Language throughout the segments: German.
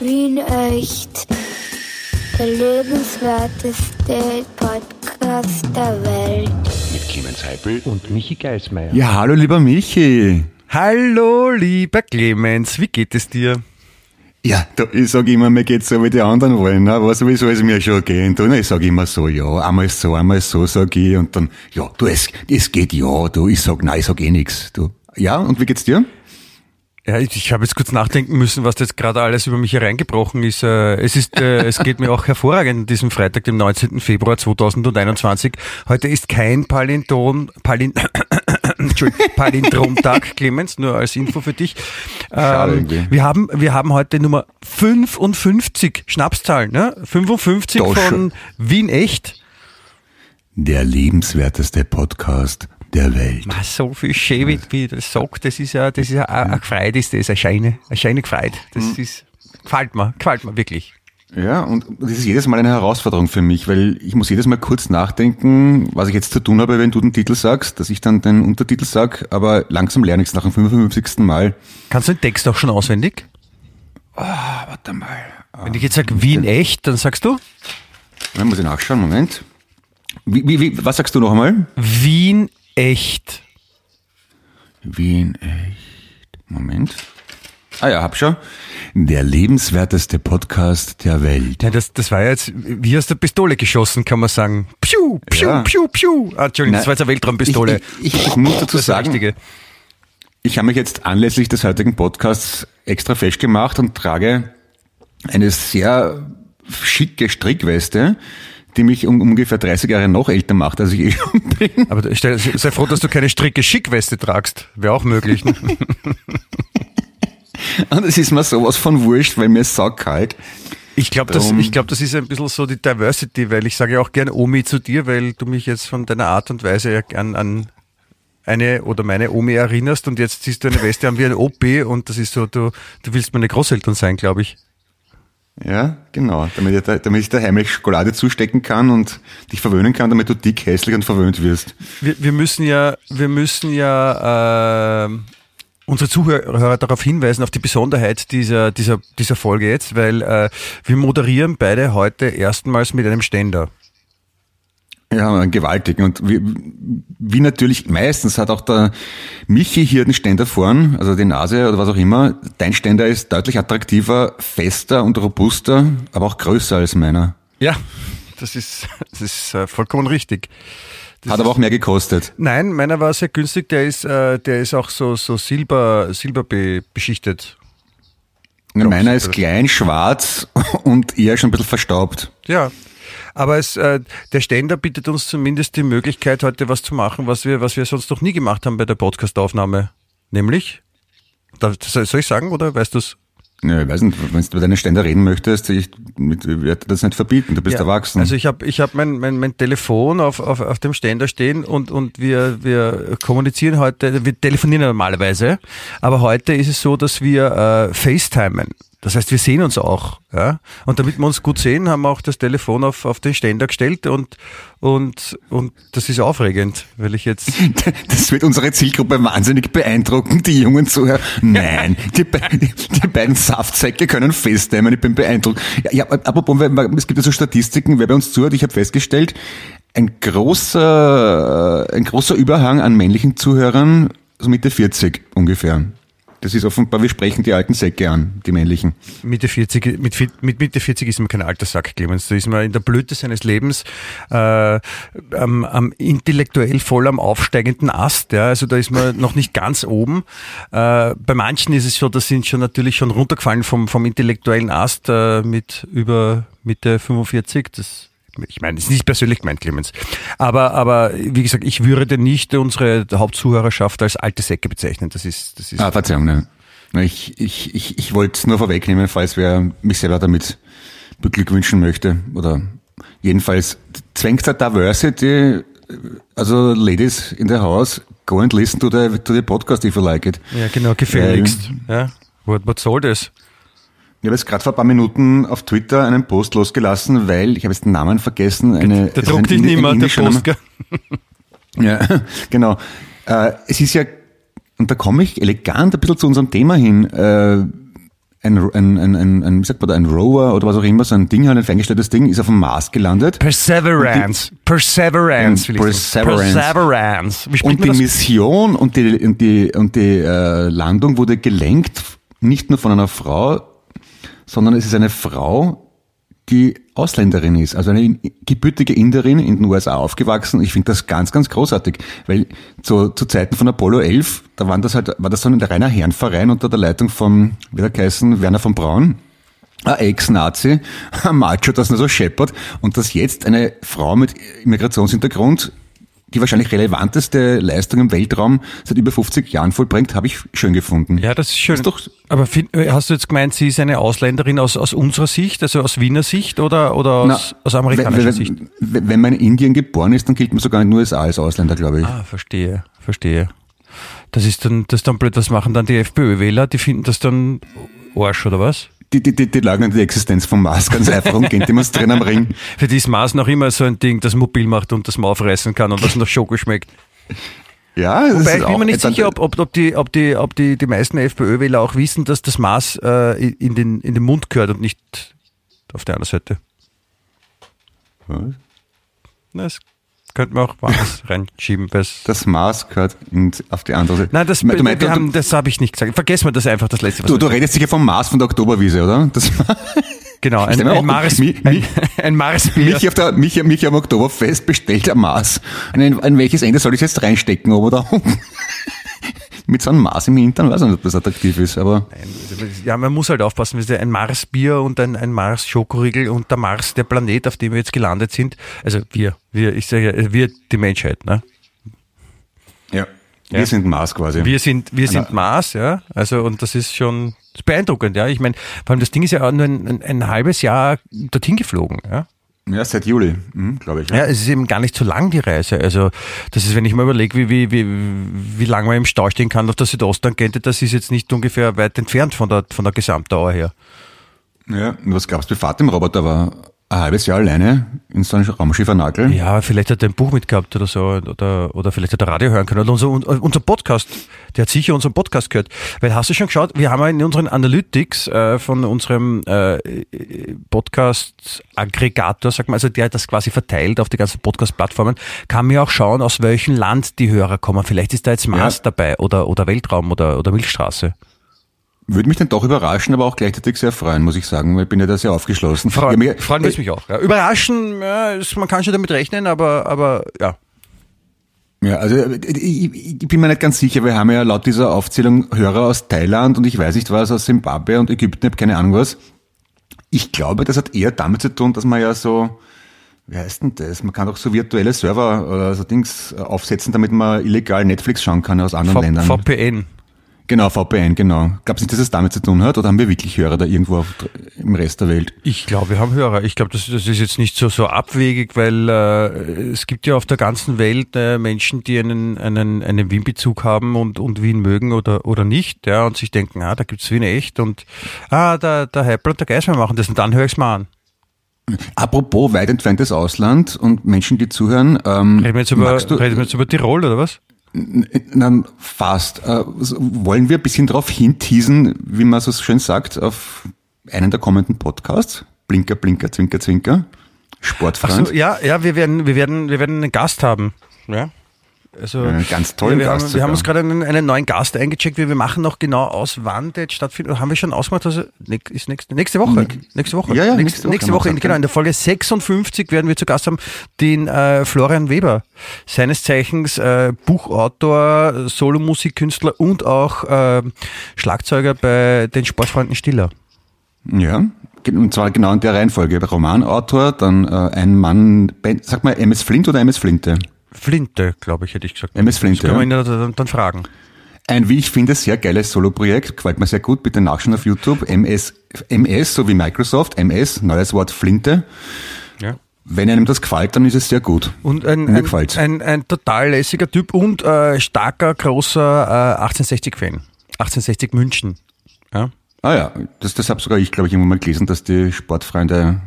Wien echt. Der lebenswerteste Podcast der Welt. Mit Clemens Heipel und Michi Geismeier. Ja, hallo lieber Michi. Hallo lieber Clemens, wie geht es dir? Ja, du, ich sag immer, mir geht's so, wie die anderen wollen, ne? aber sowieso ist mir schon gehen. Du, ne? Ich sag immer so, ja, einmal so, einmal so, sag ich, und dann, ja, du, es, es geht ja, du, ich sag, nein, ich sag eh nix, du. Ja, und wie geht's dir? Ja, ich, ich habe jetzt kurz nachdenken müssen, was jetzt gerade alles über mich hereingebrochen ist. Äh, es ist, äh, es geht mir auch hervorragend an diesem Freitag, dem 19. Februar 2021. Heute ist kein Palinton, Palin, Palindromtag, Clemens, nur als Info für dich. Ähm, wir haben, wir haben heute Nummer 55 Schnapszahlen, ne? 55 Da von. Wien echt. Der lebenswerteste Podcast der Welt. Ah, so viel schön, wie, wie das sagt, das ist ja, das ist ja, ein ein Gefreut ist das, eine Scheine, eine Scheine Gefreut. Das Mhm. ist, gefällt mir, gefällt mir wirklich. Ja, und das ist jedes Mal eine Herausforderung für mich, weil ich muss jedes Mal kurz nachdenken, was ich jetzt zu tun habe, wenn du den Titel sagst, dass ich dann den Untertitel sag, aber langsam lerne ich es nach dem 55. Mal. Kannst du den Text auch schon auswendig? Warte mal. Wenn ich jetzt sage Wien echt, dann sagst du Dann muss ich nachschauen, Moment. Wie, wie, wie, was sagst du noch einmal? Wien echt. Wien echt. Moment. Ah ja, hab schon. Der lebenswerteste Podcast der Welt. Ja, das, das war jetzt wie aus der Pistole geschossen, kann man sagen. Piu, piu, Ja. piu, piu. Ah, Entschuldigung, das Nein, war jetzt eine Weltraumpistole. Ich, ich, ich muss dazu Das das sagen, Richtige. ich habe mich jetzt anlässlich des heutigen Podcasts extra festgemacht und trage eine sehr schicke Strickweste, die mich um ungefähr 30 Jahre noch älter macht, als ich eh schon bin. Aber stell, sei froh, dass du keine stricke Schickweste tragst. Wäre auch möglich. Ne? Und es ist mir sowas von wurscht, weil mir ist saukalt. Ich glaube, das, ich glaub, das ist ein bisschen so die Diversity, weil ich sage ja auch gern Omi zu dir, weil du mich jetzt von deiner Art und Weise ja gern an eine oder meine Omi erinnerst und jetzt siehst du eine Weste an wie ein OP und das ist so, du, du willst meine Großeltern sein, glaube ich. Ja, genau. Damit ich, da, damit ich da heimlich Schokolade zustecken kann und dich verwöhnen kann, damit du dick, hässlich und verwöhnt wirst. Wir, wir müssen ja, wir müssen ja äh, unsere Zuhörer darauf hinweisen, auf die Besonderheit dieser, dieser, dieser Folge jetzt, weil äh, wir moderieren beide heute erstmals mit einem Ständer. Ja, einen gewaltigen. Und wie, wie natürlich meistens hat auch der Michi hier den Ständer vorn, also die Nase oder was auch immer. Dein Ständer ist deutlich attraktiver, fester und robuster, aber auch größer als meiner. Ja, das ist, das ist äh, vollkommen richtig. Das Hat aber auch mehr gekostet. Nein, meiner war sehr günstig. Der ist, äh, der ist auch so, so silber, silber be beschichtet. meiner super. ist klein, schwarz und eher schon ein bisschen verstaubt. Ja. Aber es, äh, der Ständer bietet uns zumindest die Möglichkeit, heute was zu machen, was wir, was wir sonst noch nie gemacht haben bei der Podcastaufnahme. Nämlich, soll ich sagen oder weißt du es? Ja, ich weiß nicht, wenn du über deine Ständer reden möchtest, ich, ich werde das nicht verbieten, du bist erwachsen. Also ich habe ich hab mein, mein, mein Telefon auf, auf, auf dem Ständer stehen und, und wir, wir kommunizieren heute, wir telefonieren normalerweise, aber heute ist es so, dass wir äh, FaceTimen. Das heißt, wir sehen uns auch. Ja? Und damit wir uns gut sehen, haben wir auch das Telefon auf, auf den Ständer gestellt und, und, und das ist aufregend, weil ich jetzt... Das wird unsere Zielgruppe wahnsinnig beeindrucken, die jungen Zuhörer. Nein, die, be die, beiden Saftsäcke können festnehmen, ich bin beeindruckt. Ja, ja, apropos, es gibt ja so Statistiken, wer bei uns zuhört, ich habe festgestellt, ein großer, ein großer Überhang an männlichen Zuhörern, so Mitte 40 ungefähr. Das ist offenbar, wir sprechen die alten Säcke an, die männlichen. Mitte 40, mit, mit Mitte 40 ist man kein alter Sack, Clemens. Da ist man in der Blüte seines Lebens äh, am, am intellektuell voll am aufsteigenden Ast. Ja. Also da ist man noch nicht ganz oben. Äh, bei manchen ist es so, da sind schon natürlich schon runtergefallen vom, vom intellektuellen Ast äh, mit über Mitte 45. Das ich meine, das ist nicht persönlich gemeint, Clemens. Aber, aber wie gesagt, ich würde nicht unsere Hauptzuhörerschaft als alte Säcke bezeichnen. Das ist, das ist Ah, Verzeihung, ne. Ich, ich, ich, ich wollte es nur vorwegnehmen, falls wer mich selber damit beglückwünschen möchte. Oder jedenfalls zwängt der Diversity, also Ladies in the house, go and listen to the, to the podcast if you like it. ja genau gefälligst. Ja. What, what soll das? Ich habe jetzt gerade vor ein paar Minuten auf Twitter einen Post losgelassen, weil, ich habe jetzt den Namen vergessen, eine... Ist druckt dich nicht mehr, der. Post. gell? Ja, genau. Äh, es ist ja, und da komme ich elegant ein bisschen zu unserem Thema hin, äh, ein, ein, ein, ein, ein, wie sagt man da, ein Rover oder was auch immer, so ein Ding, halt ein feingestelltes Ding, ist auf dem Mars gelandet. Perseverance. Perseverance. will ich sagen. Perseverance. Perseverance. Und die? Mission und die, und die, und die äh, Landung wurde gelenkt, nicht nur von einer Frau, sondern es ist eine Frau, die Ausländerin ist, also eine gebürtige Inderin in den USA aufgewachsen. Ich finde das ganz, ganz großartig, weil zu, zu Zeiten von Apollo 11, da waren das halt, war das so ein reiner Herrenverein unter der Leitung von, wie der geheißen, Werner von Braun. Ein Ex-Nazi, ein Macho, das nur so scheppert und dass jetzt eine Frau mit Immigrationshintergrund die wahrscheinlich relevanteste Leistung im Weltraum seit über 50 Jahren vollbringt, habe ich schön gefunden. Ja, das ist schön. Ist doch- Aber find, äh, hast du jetzt gemeint, sie ist eine Ausländerin aus, aus unserer Sicht, also aus Wiener Sicht oder, oder aus, Na, aus amerikanischer wenn, Sicht? wenn, man in Indien geboren ist, dann gilt man sogar in den USA als Ausländer, glaube ich. Ah, verstehe, verstehe. Das ist dann, das dann blöd. Was machen dann die FPÖ-Wähler? Die finden das dann Arsch, oder was? Die, die, die, die leugnen die Existenz vom Mars ganz einfach und gehen demonstrieren am Ring. Für die ist Maß noch immer so ein Ding, das mobil macht und das man aufreißen kann und was nach Schoko schmeckt. Ja, das Wobei ist ich bin mir nicht sicher, ob, ob, ob, die, ob, die, ob die, die meisten FPÖ-Wähler auch wissen, dass das Maß äh, in, den, in den Mund gehört und nicht auf der anderen Seite. Was? Na, Das könnte man auch woanders reinschieben. Das Mars gehört in, auf die andere Seite. Nein, das, du, meinst, wir du, haben, das habe ich nicht gesagt. Vergessen wir das einfach, das letzte. Was du, du redest sicher vom Mars von der Oktoberwiese, oder? Das, Genau, ein, ein, Mars, Mi- ein, Mi- ein Marsbier. mich, auf der, mich, mich am Oktoberfest bestellt am Mars. An, an welches Ende soll ich jetzt reinstecken, oben oder unten? Mit so einem Mars im Hintern, weiß ich nicht, ob das attraktiv ist, aber Ja, man muss halt aufpassen, ein Mars-Bier und ein, ein Mars-Schokoriegel und der Mars, der Planet, auf dem wir jetzt gelandet sind. Also wir, wir, ich sage ja, wir, die Menschheit, ne? ja. wir sind Mars quasi. Wir sind, wir sind. Mars, ja. Also, und das ist schon beeindruckend, ja. Ich meine, vor allem das Ding ist ja auch nur ein, ein, ein halbes Jahr dorthin geflogen, ja. Ja, seit Juli, hm, glaube ich. Ja, es ist eben gar nicht so lang die Reise. Also das ist, wenn ich mal überlege, wie, wie, wie, wie lange man im Stau stehen kann auf der Südosttangente, das ist jetzt nicht ungefähr weit entfernt von der, von der Gesamtdauer her. Ja, und was glaubst du, wie Fahrt im Roboter war? Ein halbes Jahr alleine in so einem Raumschiffer Nagel? Ja, vielleicht hat er ein Buch mitgehabt oder so, oder, oder vielleicht hat er Radio hören können. Oder unser, unser Podcast, der hat sicher unseren Podcast gehört. Weil hast du schon geschaut, wir haben ja in unseren Analytics äh, von unserem äh, Podcast-Aggregator, sag mal, also der das quasi verteilt auf die ganzen Podcast-Plattformen, kann man ja auch schauen, aus welchem Land die Hörer kommen. Vielleicht ist da jetzt Mars Ja. dabei oder, oder Weltraum oder, oder Milchstraße. Würde mich dann doch überraschen, aber auch gleichzeitig sehr freuen, muss ich sagen, weil ich bin ja da sehr aufgeschlossen. Freuen, Ja, freuen wir mich auch. Ja. Überraschen, ja, ist, man kann schon damit rechnen, aber, aber ja. Ja, also äh, ich, ich bin mir nicht ganz sicher, wir haben ja laut dieser Aufzählung Hörer aus Thailand und ich weiß nicht was, aus Zimbabwe und Ägypten, ich habe keine Ahnung was. Ich glaube, das hat eher damit zu tun, dass man ja so, wie heißt denn das? Man kann doch so virtuelle Server oder so Dings äh, aufsetzen, damit man illegal Netflix schauen kann aus anderen V Ländern. VPN. Genau, VPN, genau. Glaubst du nicht, dass es damit zu tun hat oder haben wir wirklich Hörer da irgendwo auf, im Rest der Welt? Ich glaube, wir haben Hörer. Ich glaube, das, das ist jetzt nicht so, so abwegig, weil äh, es gibt ja auf der ganzen Welt äh, Menschen, die einen, einen, einen Wien-Bezug haben und, und Wien mögen oder, oder nicht, ja, und sich denken, ah, da gibt's Wien echt und ah, der, der Heppel und der Geismann machen das und dann höre ich's mal an. Apropos weit entferntes Ausland und Menschen, die zuhören, ähm, Reden wir jetzt über, du, reden wir jetzt über Tirol oder was? Nein, fast. Äh, wollen wir ein bisschen darauf hinteasen, wie man so schön sagt, auf einen der kommenden Podcasts? Blinker, Blinker, Zwinker, Zwinker. Sportfreund. So, ja, ja, wir werden, wir werden, wir werden einen Gast haben. Ja. Also, Einen ganz tollen wir, Gast Haben, wir haben uns gerade einen, einen neuen Gast eingecheckt. Wir, wir machen noch genau aus, wann der jetzt stattfindet. Haben wir schon ausgemacht, also ist nächste, nächste Woche. nächste Woche. Ja, ja, nächste, nächste Woche nächste Woche. gesagt, genau, ja. in der Folge 56 werden wir zu Gast haben den äh, Florian Weber. Seines Zeichens äh, Buchautor, Solomusikkünstler und auch äh, Schlagzeuger bei den Sportfreunden Stiller. Ja, und zwar genau in der Reihenfolge. Romanautor, dann äh, ein Mann, sag mal MS Flint oder MS Flinte? Flinte, glaube ich, hätte ich gesagt. MS Flinte, Das können wir ihn dann, dann fragen. Ein, wie ich finde, sehr geiles Soloprojekt, gefällt mir sehr gut, bitte nachschauen auf YouTube. MS, MS, so wie Microsoft, MS, neues Wort Flinte. Ja. Wenn einem das gefällt, dann ist es sehr gut. Und ein, Mir ein, ein, ein total lässiger Typ und äh, starker, großer äh, 1860-Fan. 1860 München. Ja. Ah ja, das, das habe sogar ich, glaube ich, irgendwann mal gelesen, dass die Sportfreunde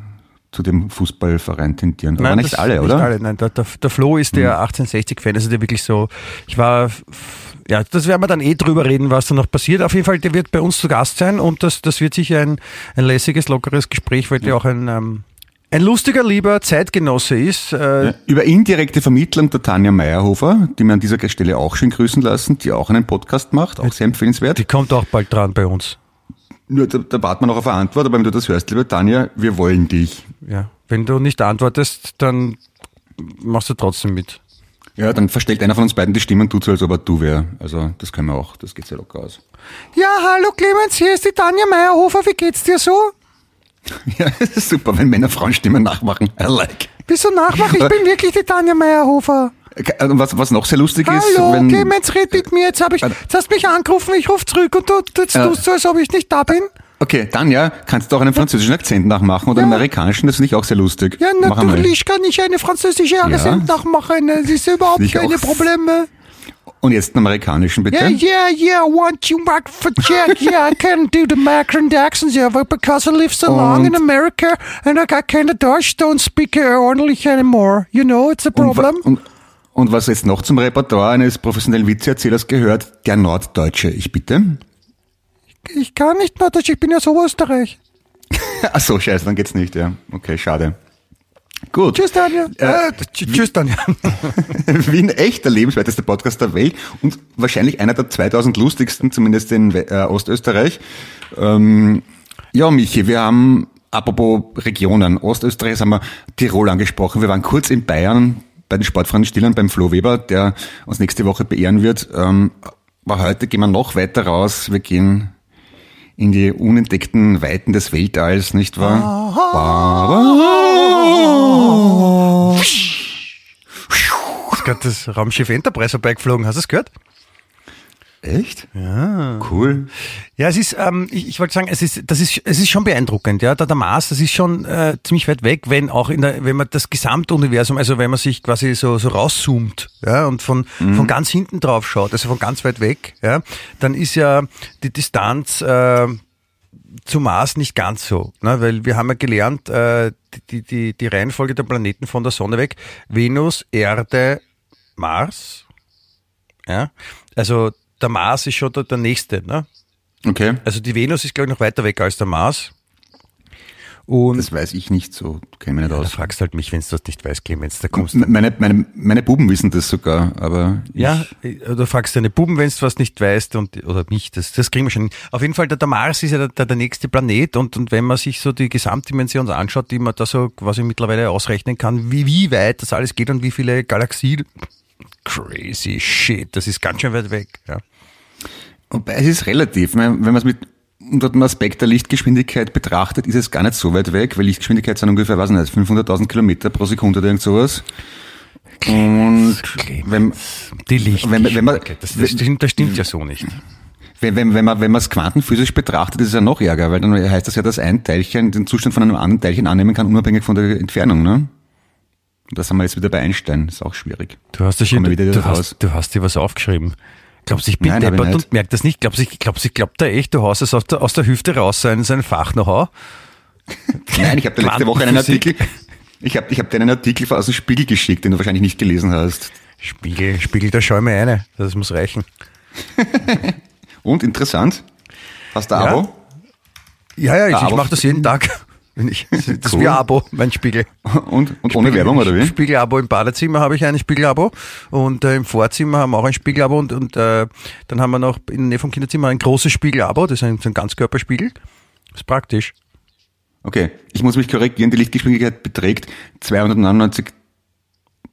zu dem Fußballverein tendieren. Aber nicht das- alle, oder? Nicht alle, nein. Der, der, der Flo ist der 1860-Fan, also der wirklich so, ich war ja, das werden wir dann eh drüber reden, was da noch passiert. Auf jeden Fall, der wird bei uns zu Gast sein und das, das wird sicher ein, ein lässiges, lockeres Gespräch, weil der auch ein, ähm, ein lustiger, lieber Zeitgenosse ist. Äh, Ja, Über indirekte Vermittlung der Tanja Meyerhofer, die wir an dieser Stelle auch schön grüßen lassen, die auch einen Podcast macht, auch sehr empfehlenswert. die kommt auch bald dran bei uns. Nur, da, da warten wir noch auf eine Antwort, aber wenn du das hörst, liebe Tanja, wir wollen dich. Ja. Wenn du nicht antwortest, dann machst du trotzdem mit. Ja, dann verstellt einer von uns beiden die Stimme und tut so, als ob er du wär. Also das können wir auch, das geht sehr locker aus. Ja, hallo Clemens, hier ist die Tanja Meyerhofer. Wie geht's dir so? Ja, es ist super, wenn Männer Frauenstimmen nachmachen. I like. Bist du nachmachen? Ich bin wirklich die Tanja Meyerhofer. Und Was, was noch sehr lustig ist, Hallo, wenn... Clemens, red mit mir. Jetzt, hab ich, jetzt hast du mich angerufen, ich rufe zurück und du, jetzt Ja. tust du, als ob ich nicht da bin. Okay, Tanja, kannst du auch einen französischen Akzent nachmachen oder einen Ja. amerikanischen? Das finde ich auch sehr lustig. Ja, natürlich kann ich eine französische Akzent nachmachen. Das ist überhaupt Ich keine. Probleme. Und jetzt einen amerikanischen, bitte. Yeah, yeah, yeah, want you back for check. Yeah, I can do the American accent, yeah, but because I live so long in Und- America and I of Dutch don't speak ordentlich anymore. You know, it's a Und, problem. und, und was jetzt noch zum Repertoire eines professionellen Witzeerzählers gehört, der Norddeutsche. Ich bitte. Ich kann nicht mehr Deutsch, ich bin ja so Österreich. Ach so, scheiße, dann geht's nicht, ja. Okay, schade. Gut. Tschüss, Daniel. Äh, tsch- tschüss, Daniel. Wien echt der lebenswerteste Podcast der Welt und wahrscheinlich einer der 2000 lustigsten, zumindest in äh, Ostösterreich. Ähm, ja, Michi, wir haben, apropos Regionen, Ostösterreich haben wir Tirol angesprochen. Wir waren kurz in Bayern bei den Sportfreunden Stillern beim Flo Weber, der uns nächste Woche beehren wird. Ähm, aber heute gehen wir noch weiter raus. Wir gehen in die unentdeckten Weiten des Weltalls, nicht wahr? Ist gerade das Raumschiff Enterprise vorbeigeflogen, hast du es gehört? Echt? Ja. Cool. Ja, es ist, ähm, ich, ich wollte sagen, es ist, das ist, es ist schon beeindruckend, ja. Der, der Mars, das ist schon äh, ziemlich weit weg, wenn auch in der, wenn man das Gesamtuniversum, also wenn man sich quasi so, so rauszoomt, ja, und von, von ganz hinten drauf schaut, also von ganz weit weg, ja, dann ist ja die Distanz äh, zum Mars nicht ganz so, ne? weil wir haben ja gelernt, äh, die, die, die Reihenfolge der Planeten von der Sonne weg, Venus, Erde, Mars, ja, also der Mars ist schon der, der nächste, ne? Okay. Also die Venus ist, glaube ich, noch weiter weg als der Mars. Und Das weiß ich nicht so, kenne mich nicht da aus. fragst halt mich, wenn du das nicht weißt, Clemens, da kommst du. M- Meine, meine, meine Buben wissen das sogar, aber Ja, du fragst deine Buben, wenn du was nicht weißt und oder mich, das, das kriegen wir schon. Auf jeden Fall, der, der Mars ist ja der, der, der nächste Planet und, und wenn man sich so die Gesamtdimension anschaut, die man da so quasi mittlerweile ausrechnen kann, wie, wie weit das alles geht und wie viele Galaxien. Crazy shit, das ist ganz schön weit weg. Ja. Wobei es ist relativ. Wenn man es mit unter dem Aspekt der Lichtgeschwindigkeit betrachtet, ist es gar nicht so weit weg, weil Lichtgeschwindigkeit sind ungefähr, weiß nicht, 500.000 Kilometer pro Sekunde oder irgend sowas. Und wenn, Die Licht. Wenn- wenn man- das, das, stimmt, das stimmt ja so nicht. wenn, wenn, wenn man wenn man es quantenphysisch betrachtet, ist es ja noch ärger, weil dann heißt das ja, dass ein Teilchen den Zustand von einem anderen Teilchen annehmen kann, unabhängig von der Entfernung. Ne? Und da sind wir jetzt wieder bei Einstein. ist auch schwierig. Du hast, dich, du, wieder du, hast, du hast dir was aufgeschrieben. Glaubst du, ich bin Nein, ich deppert und merk das nicht? Glaubst du, ich, glaubst, du, ich glaub da echt, du haust es aus der, aus der Hüfte raus, sein, sein Fach-Know-how? Nein, ich habe dir letzte Woche einen. Artikel, ich habe ich hab dir einen Artikel aus dem Spiegel geschickt, den du wahrscheinlich nicht gelesen hast. Spiegel, Spiegel, da schau ich mir eine. Das muss reichen. Und interessant. Hast du Ja. Abo? Ja, ja, ich, Ja, ich aber- mache das jeden Tag. Wenn ich, das ist Cool. wie ein Abo, mein Spiegel. Und, und ohne Werbung, oder wie? Spiegelabo im Badezimmer habe ich ein Spiegelabo und äh, im Vorzimmer haben wir auch ein Spiegelabo und, und äh, dann haben wir noch in der Nähe vom Kinderzimmer ein großes Spiegelabo, das ist ein, so ein Ganzkörperspiegel. Das ist praktisch. Okay, ich muss mich korrigieren, die Lichtgeschwindigkeit beträgt 299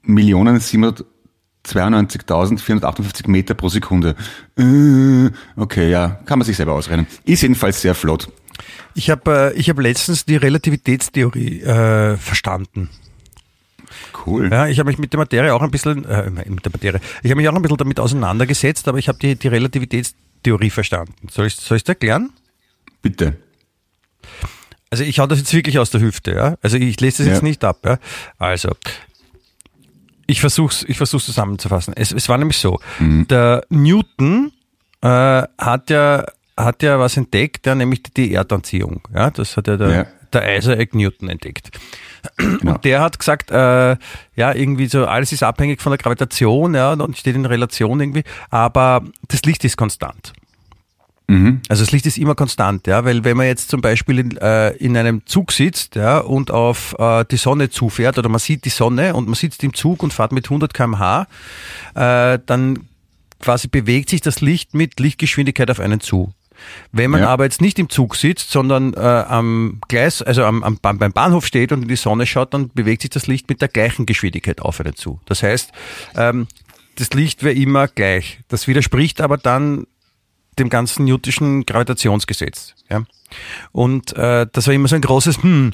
Millionen 792.458 Meter pro Sekunde. Äh, Okay, ja, kann man sich selber ausrechnen. Ist jedenfalls sehr flott. Ich habe äh, ich hab letztens die Relativitätstheorie äh, verstanden. Cool. Ja, ich habe mich mit der Materie auch ein bisschen, äh, mit der Materie, ich habe mich auch ein bisschen damit auseinandergesetzt, aber ich habe die, die Relativitätstheorie verstanden. Soll ich soll ich's erklären? Bitte. Also ich hau das jetzt wirklich aus der Hüfte, ja. Also ich lese das Ja. jetzt nicht ab, ja. Also ich versuch's, ich versuch's zusammenzufassen. Es, es war nämlich so: Der Newton äh, hat ja hat ja was entdeckt, ja, nämlich die Erdanziehung. Ja, das hat ja der, Ja. der Isaac Newton entdeckt. Genau. Und der hat gesagt, äh, ja, irgendwie so, alles ist abhängig von der Gravitation, ja, und steht in Relation irgendwie, aber das Licht ist konstant. Mhm. Also das Licht ist immer konstant, ja, weil wenn man jetzt zum Beispiel in, äh, in einem Zug sitzt, ja, und auf äh, die Sonne zufährt oder man sieht die Sonne und man sitzt im Zug und fährt mit 100 km/h, äh, dann quasi bewegt sich das Licht mit Lichtgeschwindigkeit auf einen zu. Wenn man ja. aber jetzt nicht im Zug sitzt, sondern äh, am Gleis, also am, am, beim Bahnhof steht und in die Sonne schaut, dann bewegt sich das Licht mit der gleichen Geschwindigkeit auf einen zu. Das heißt, ähm, das Licht wäre immer gleich. Das widerspricht aber dann dem ganzen Newtonschen Gravitationsgesetz. Ja? Und äh, das war immer so ein großes, hm,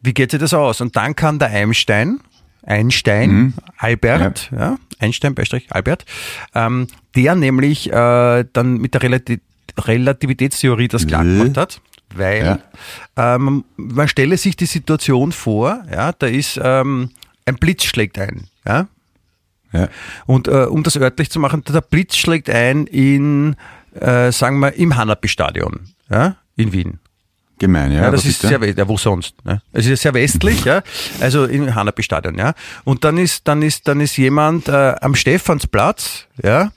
wie geht sich das aus? Und dann kam der Einstein, Einstein, mhm. Albert, ja. ja Einstein, Beistrich, Albert, ähm, der nämlich äh, dann mit der Relati Relativitätstheorie das klar gemacht hat. Weil ja. ähm, man stelle sich die Situation vor, ja, da ist ähm, ein Blitz schlägt ein, ja, ja. Und äh, um das örtlich zu machen, der Blitz schlägt ein in, äh, sagen wir, im Hanapi-Stadion ja, in Wien. Gemein, ja. ja das ist, sehr, ja, wo sonst? Ne? Es ist sehr westlich, ja, also im Hanapi-Stadion, ja. Und dann ist, dann ist, dann ist jemand äh, am Stephansplatz, ja,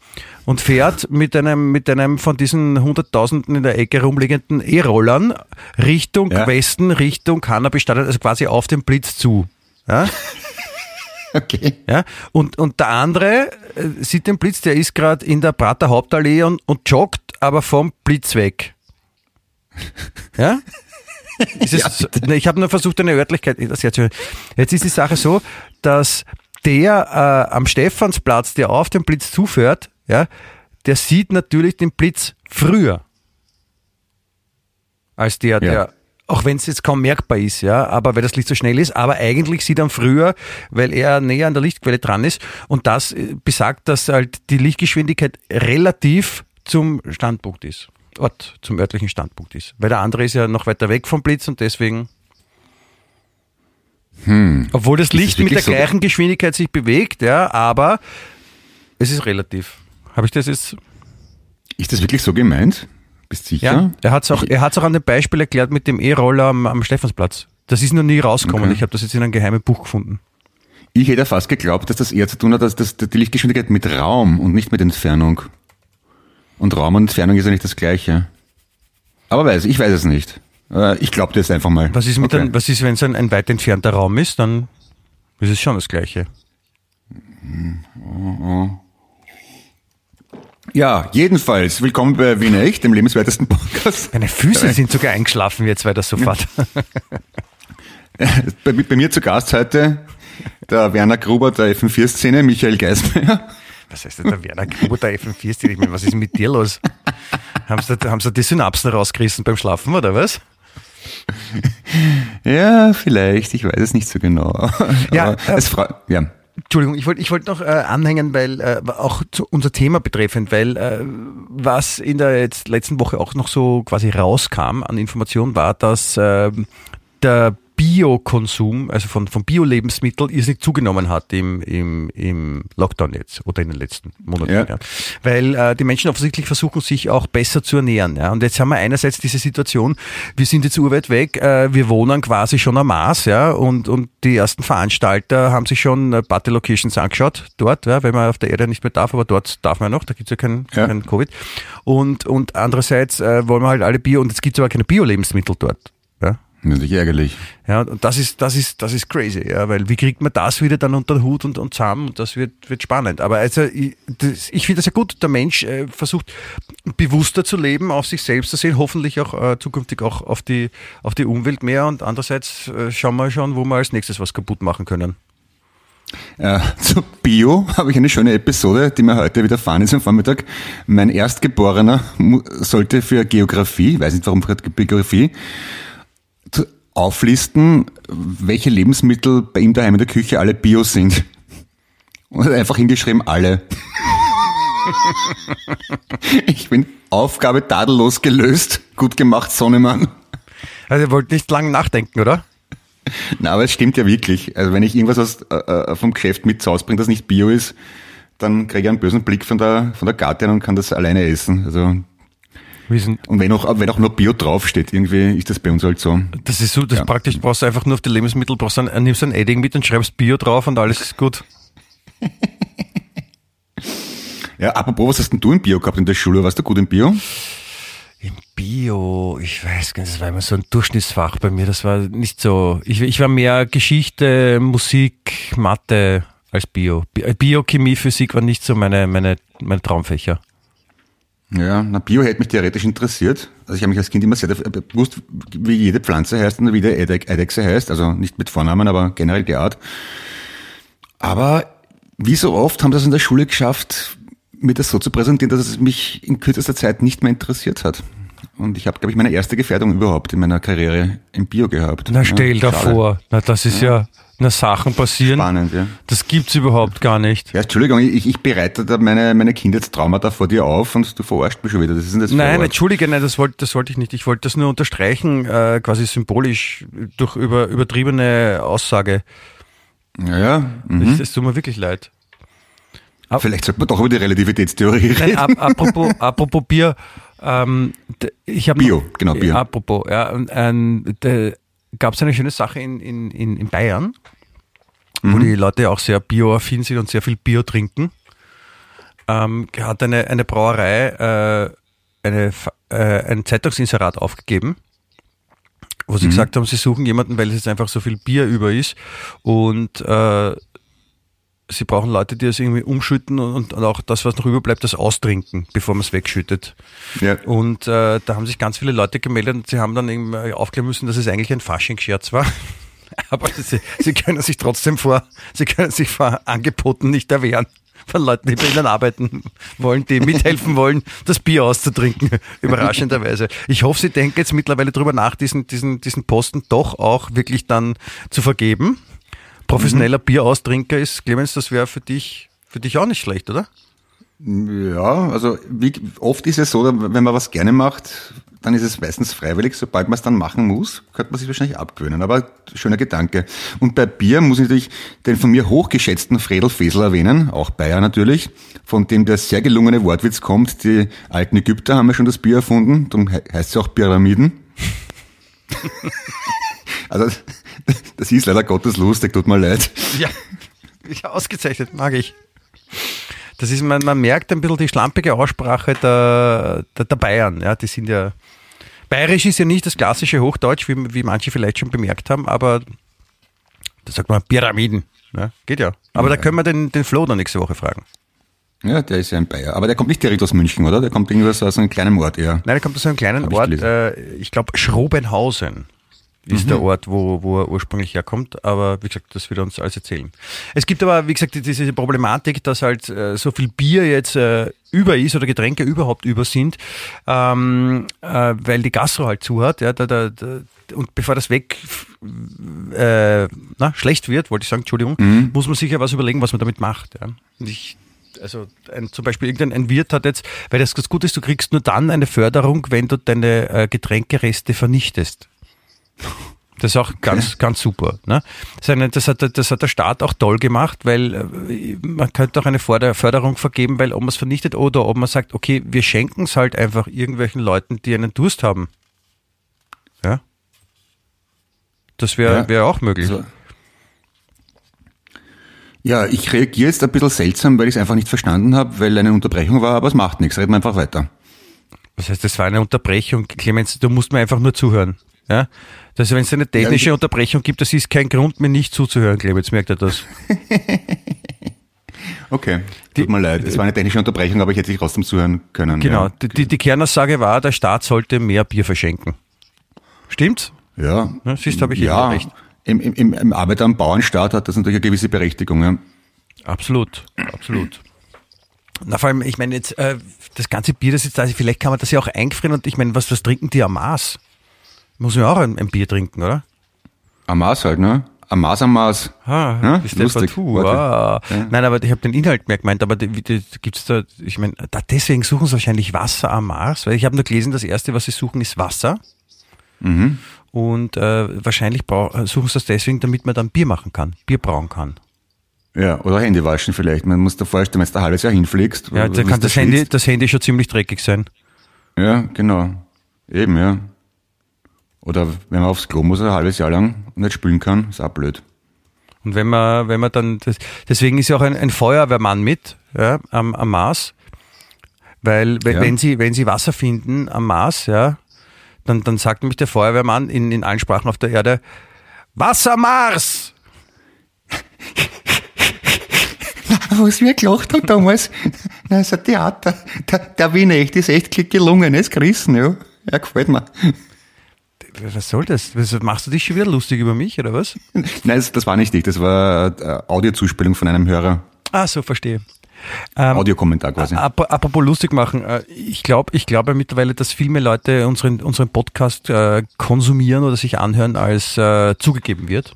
und fährt mit einem, mit einem von diesen Hunderttausenden in der Ecke rumliegenden E-Rollern Richtung ja. Westen, Richtung Hanapi-Stadion, also quasi auf den Blitz zu. Ja? Okay. Ja, und, und der andere äh, sieht den Blitz, der ist gerade in der Prater Hauptallee und, und joggt aber vom Blitz weg. Ja? Es, ja, ne, ich habe nur versucht, eine Örtlichkeit das herzuhören. Jetzt ist die Sache so, dass der äh, am Stephansplatz, der auf den Blitz zufährt, ja, der sieht natürlich den Blitz früher als der, ja. der auch wenn es jetzt kaum merkbar ist, ja, aber weil das Licht so schnell ist, aber eigentlich sieht er früher, weil er näher an der Lichtquelle dran ist und das äh, besagt, dass halt die Lichtgeschwindigkeit relativ zum Standpunkt ist, Ort, zum örtlichen Standpunkt ist, weil der andere ist ja noch weiter weg vom Blitz und deswegen hm. Obwohl das Licht mit der so gleichen Geschwindigkeit sich bewegt, ja, aber es ist relativ. Habe ich das jetzt? Ist das wirklich so gemeint? Bist sicher? Ja, er hat es auch, auch an dem Beispiel erklärt mit dem E-Roller am, am Stephansplatz. Das ist noch nie rausgekommen. Okay. Ich habe das jetzt in einem geheimen Buch gefunden. Ich hätte fast geglaubt, dass das eher zu tun hat, dass das, die Lichtgeschwindigkeit mit Raum und nicht mit Entfernung. Und Raum und Entfernung ist ja nicht das Gleiche. Aber weiß, ich weiß es nicht. Äh, ich glaube das einfach mal. Was ist, mit okay. ein, was ist wenn es ein, ein weit entfernter Raum ist, dann ist es schon das Gleiche. Oh, oh. Ja, jedenfalls, willkommen bei Wiener Echt, dem lebenswertesten Podcast. Meine Füße sind sogar eingeschlafen jetzt weiter sofort. bei, bei, mir zu Gast heute der Werner Gruber der FM4-Szene, Michael Geismeier. Was heißt denn der Werner Gruber der FM4-Szene? Ich meine, was ist mit dir los? haben, sie, haben sie die Synapsen rausgerissen beim Schlafen oder was? Ja, vielleicht, ich weiß es nicht so genau. Ja, äh, es ja. Entschuldigung, ich wollte ich wollte noch äh, anhängen, weil äh, auch zu unser Thema betreffend, weil äh, was in der jetzt letzten Woche auch noch so quasi rauskam an Informationen war, dass äh, der Biokonsum, also von, von Bio-Lebensmitteln, irrsinnig zugenommen hat im, im, im Lockdown jetzt oder in den letzten Monaten. Ja. ja. Weil äh, die Menschen offensichtlich versuchen, sich auch besser zu ernähren. Ja. Und jetzt haben wir einerseits diese Situation, wir sind jetzt urweit weg, äh, wir wohnen quasi schon am Mars, ja, und, und die ersten Veranstalter haben sich schon äh, Party-Locations angeschaut dort, ja, weil man auf der Erde nicht mehr darf, aber dort darf man noch, da gibt's ja kein, ja. kein Covid. Und, und andererseits äh, wollen wir halt alle Bio, und es gibt aber keine Bio-Lebensmittel dort. Natürlich ärgerlich. Ja, und das ist, das ist, das ist crazy, ja, weil wie kriegt man das wieder dann unter den Hut und, und zusammen? Das wird, wird spannend. Aber also, ich, das, ich finde das ja gut. Der Mensch äh, versucht bewusster zu leben, auf sich selbst zu sehen, hoffentlich auch äh, zukünftig auch auf die, auf die Umwelt mehr und andererseits äh, schauen wir schon, wo wir als nächstes was kaputt machen können. Äh, zu Bio habe ich eine schöne Episode, die mir heute widerfahren ist am Vormittag. Mein Erstgeborener sollte für Geografie, weiß nicht warum gerade Geografie, auflisten, welche Lebensmittel bei ihm daheim in der Küche alle Bio sind. Und hat einfach hingeschrieben, alle. ich bin Aufgabe tadellos gelöst. Gut gemacht, Sonnemann. Also ihr wollt nicht lang nachdenken, oder? Na, aber es stimmt ja wirklich. Also wenn ich irgendwas aus, äh, äh vom Geschäft mit zu Hause bringe, das nicht Bio ist, dann kriege ich einen bösen Blick von der, von der Gattin und kann das alleine essen. Also Und wenn auch, wenn auch nur Bio draufsteht, irgendwie ist das bei uns halt so. das ist so, das Ja. praktisch brauchst du einfach nur auf die Lebensmittel, brauchst du ein, nimmst ein Edding mit und schreibst Bio drauf und alles ist gut. Ja, apropos, was hast denn du im Bio gehabt in der Schule? Warst du gut im Bio? Im Bio, ich weiß gar nicht, das war immer so ein Durchschnittsfach bei mir. Das war nicht so. Ich, ich war mehr Geschichte, Musik, Mathe als Bio. Bi- Biochemie, Physik war nicht so meine, meine, meine Traumfächer. Ja, na, Bio hätte mich theoretisch interessiert. Also ich habe mich als Kind immer sehr dafür- gewusst, wie jede Pflanze heißt und wie Eide- Eidechse heißt. Also nicht mit Vornamen, aber generell die Art. Aber wie so oft haben das in der Schule geschafft, mir das so zu präsentieren, dass es mich in kürzester Zeit nicht mehr interessiert hat. Und ich habe, glaube ich, meine erste Gefährdung überhaupt in meiner Karriere im Bio gehabt. Na, stell dir Ja, vor. Na, das ist ja, na, Sachen passieren. Spannend, ja. Das gibt's überhaupt gar nicht. Ja, Entschuldigung, ich, ich bereite da meine, meine Kindheitstraumata vor dir auf und du verarscht mich schon wieder. Das ist das Nein, entschuldige, nein, das wollte, das wollte ich nicht. Ich wollte das nur unterstreichen, äh, quasi symbolisch durch über, übertriebene Aussage. Ja, ja. Mhm. Das, das tut mir wirklich leid. Vielleicht sollte man doch über die Relativitätstheorie reden. Nein, ap apropos, apropos Bier, ähm, ich habe Bio, genau, Bio. Apropos, ja, und, ähm, da gab es eine schöne Sache in, in, in, in Bayern, Mhm. wo die Leute auch sehr bioaffin sind und sehr viel Bio trinken. Ähm, hat eine, eine Brauerei äh, eine, äh, ein Zeitungsinserat aufgegeben, wo Mhm. sie gesagt haben, sie suchen jemanden, weil es jetzt einfach so viel Bier über ist und äh, sie brauchen Leute, die es irgendwie umschütten und, und auch das, was noch überbleibt, das austrinken, bevor man es wegschüttet. Ja. Und äh, da haben sich ganz viele Leute gemeldet und sie haben dann eben äh, aufklären müssen, dass es eigentlich ein Faschingsscherz war. Aber sie, sie können sich trotzdem vor, sie können sich vor Angeboten nicht erwehren von Leuten, die bei ihnen arbeiten wollen, die mithelfen wollen, das Bier auszutrinken. Überraschenderweise. Ich hoffe, Sie denken jetzt mittlerweile drüber nach, diesen, diesen, diesen Posten doch auch wirklich dann zu vergeben. Professioneller Bieraustrinker ist, Clemens, das wäre für dich, für dich auch nicht schlecht, oder? Ja, also wie oft ist es so, wenn man was gerne macht, dann ist es meistens freiwillig. Sobald man es dann machen muss, könnte man sich wahrscheinlich abgewöhnen. Aber schöner Gedanke. Und bei Bier muss ich natürlich den von mir hochgeschätzten Fredel Fesel erwähnen, auch Bayer natürlich, von dem der sehr gelungene Wortwitz kommt. Die alten Ägypter haben ja schon das Bier erfunden, darum he- heißt es auch Pyramiden. also das ist leider Gottes lustig, tut mir leid. Ja, ja ausgezeichnet, mag ich. Das ist, man, man merkt ein bisschen die schlampige Aussprache der, der, der Bayern. Ja, die sind ja. Bayerisch ist ja nicht das klassische Hochdeutsch, wie, wie manche vielleicht schon bemerkt haben, aber da sagt man Pyramiden. Ja, geht ja. Aber da können wir den, den Flo dann nächste Woche fragen. Ja, der ist ja ein Bayer. Aber der kommt nicht direkt aus München, oder? Der kommt irgendwas aus einem kleinen Ort eher. Nein, er kommt aus einem kleinen Hab ich Ort, gelesen. äh, ich glaube Schrobenhausen ist der Ort, wo, wo er ursprünglich herkommt. Aber wie gesagt, das wird uns alles erzählen. Es gibt aber, wie gesagt, diese Problematik, dass halt äh, so viel Bier jetzt äh, über ist oder Getränke überhaupt über sind, ähm, äh, weil die Gastro halt zu hat. Ja, da, da, da, und bevor das weg äh, na, schlecht wird, wollte ich sagen, Entschuldigung, muss man sich ja was überlegen, was man damit macht. Ja. Und ich also ein, zum Beispiel irgendein ein Wirt hat jetzt, weil das ganz gut ist, du kriegst nur dann eine Förderung, wenn du deine äh, Getränkereste vernichtest. Das ist auch ganz, ganz super. Ne? Das, hat, das hat der Staat auch toll gemacht, weil äh, man könnte auch eine Förder- Förderung vergeben, weil ob man es vernichtet oder ob man sagt, okay, wir schenken es halt einfach irgendwelchen Leuten, die einen Durst haben. Ja. Das wäre Ja. wär auch möglich. So. Ja, ich reagiere jetzt ein bisschen seltsam, weil ich es einfach nicht verstanden habe, weil eine Unterbrechung war, aber es macht nichts. Reden wir einfach weiter. Das heißt, das war eine Unterbrechung. Clemens, du musst mir einfach nur zuhören. Ja? Das, wenn es eine technische Unterbrechung gibt, das ist kein Grund, mir nicht zuzuhören, Clemens. Merkt er das? Okay, tut mir leid. Es war eine technische Unterbrechung, aber ich hätte dich trotzdem zuhören können. Genau. Ja, Die, die, Kernaussage war, der Staat sollte mehr Bier verschenken. Stimmt's? ja. Ja, siehst du, habe ich ja. recht. Im, im, im, Im Arbeiter- und Bauernstaat hat das natürlich eine gewisse Berechtigung. Ja. Absolut, absolut. Na, vor allem, ich meine jetzt, äh, das ganze Bier, das jetzt da ist, vielleicht kann man das ja auch eingefrieren und ich meine, was, was trinken die am Maß? Muss man auch ein, ein Bier trinken, oder? Am Maß halt, ne? Am Maß am Maß. Ah, Ja, ist lustig. Ah. Ja. Nein, aber ich habe den Inhalt mehr gemeint, aber die, gibt's da, ich meine, da, deswegen suchen sie wahrscheinlich Wasser am Mars, weil ich habe nur gelesen, das erste, was sie suchen, ist Wasser. Mhm. Und äh, wahrscheinlich brau- suchen sie das deswegen, damit man dann Bier machen kann, Bier brauen kann. Ja, oder Handy waschen vielleicht. Man muss da vorstellen, wenn du ein halbes Jahr hinfliegst. Ja, wo- da kann du das Handy, das Handy schon ziemlich dreckig sein. Ja, genau. Eben, ja. Oder wenn man aufs Klo muss ein halbes Jahr lang nicht spülen kann, ist auch blöd. Und wenn man, wenn man dann, das, deswegen ist ja auch ein, ein Feuerwehrmann mit ja, am, am Mars, weil we- Ja. wenn sie wenn sie Wasser finden am Mars, ja, dann dann sagt nämlich der Feuerwehrmann in, in allen Sprachen auf der Erde Wasser Mars. Was wir gelacht haben damals, na, ist ein Theater. Der, der Wiener echt ist echt gelungen, ist gerissen, ja. Ja, gefällt mir. Was soll das? Was, machst du dich schon wieder lustig über mich oder was? Nein, das, war nicht ich, das war eine Audiozuspielung von einem Hörer. Ah, so verstehe. Ähm, Audiokommentar quasi. Ap- Apropos lustig machen, äh, ich glaube ich glaube mittlerweile, dass viel mehr Leute unseren, unseren Podcast äh, konsumieren oder sich anhören, als äh, zugegeben wird.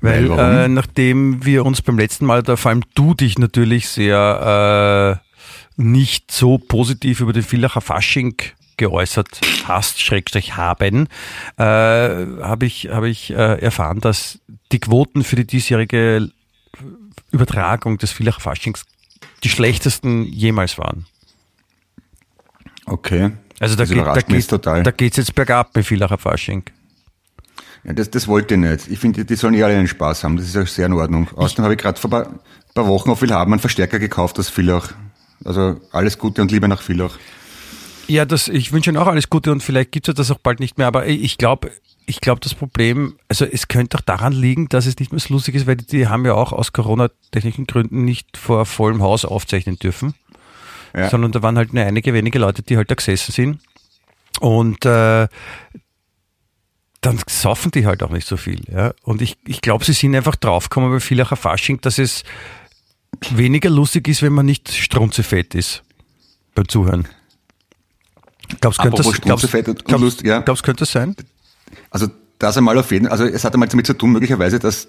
Weil Weil, äh, nachdem wir uns beim letzten Mal, da vor allem du dich natürlich sehr äh, nicht so positiv über den Villacher Fasching geäußert hast, Schrägstrich haben, äh, habe ich, hab ich äh, erfahren, dass die Quoten für die diesjährige Übertragung des Villacher Faschings die schlechtesten jemals waren. Okay. Also da geht, da geht, jetzt total. da geht's jetzt bergab bei Villacher Fasching. Ja, das, das wollte ich nicht. Ich finde, die sollen eh alle einen Spaß haben. Das ist ja sehr in Ordnung. Außerdem habe ich gerade vor ein paar, paar Wochen auf Willhaben einen Verstärker gekauft aus Villach. Also alles Gute und Liebe nach Villach. Ja, das, ich wünsche Ihnen auch alles Gute und vielleicht gibt es das auch bald nicht mehr, aber ich glaube, ich glaube, das Problem, also es könnte auch daran liegen, dass es nicht mehr so lustig ist, weil die, die haben ja auch aus Corona-technischen Gründen nicht vor vollem Haus aufzeichnen dürfen, Ja. sondern da waren halt nur einige wenige Leute, die halt da gesessen sind und äh, dann saufen die halt auch nicht so viel. Ja? Und ich, ich glaube, sie sind einfach draufgekommen bei Villacher Fasching, dass es weniger lustig ist, wenn man nicht strunzefett ist beim Zuhören. Glaubst könnte glaubst, glaubst, Lust, ja. glaubst, könnte das sein? Also das einmal auf jeden also es hat einmal damit zu tun, möglicherweise, dass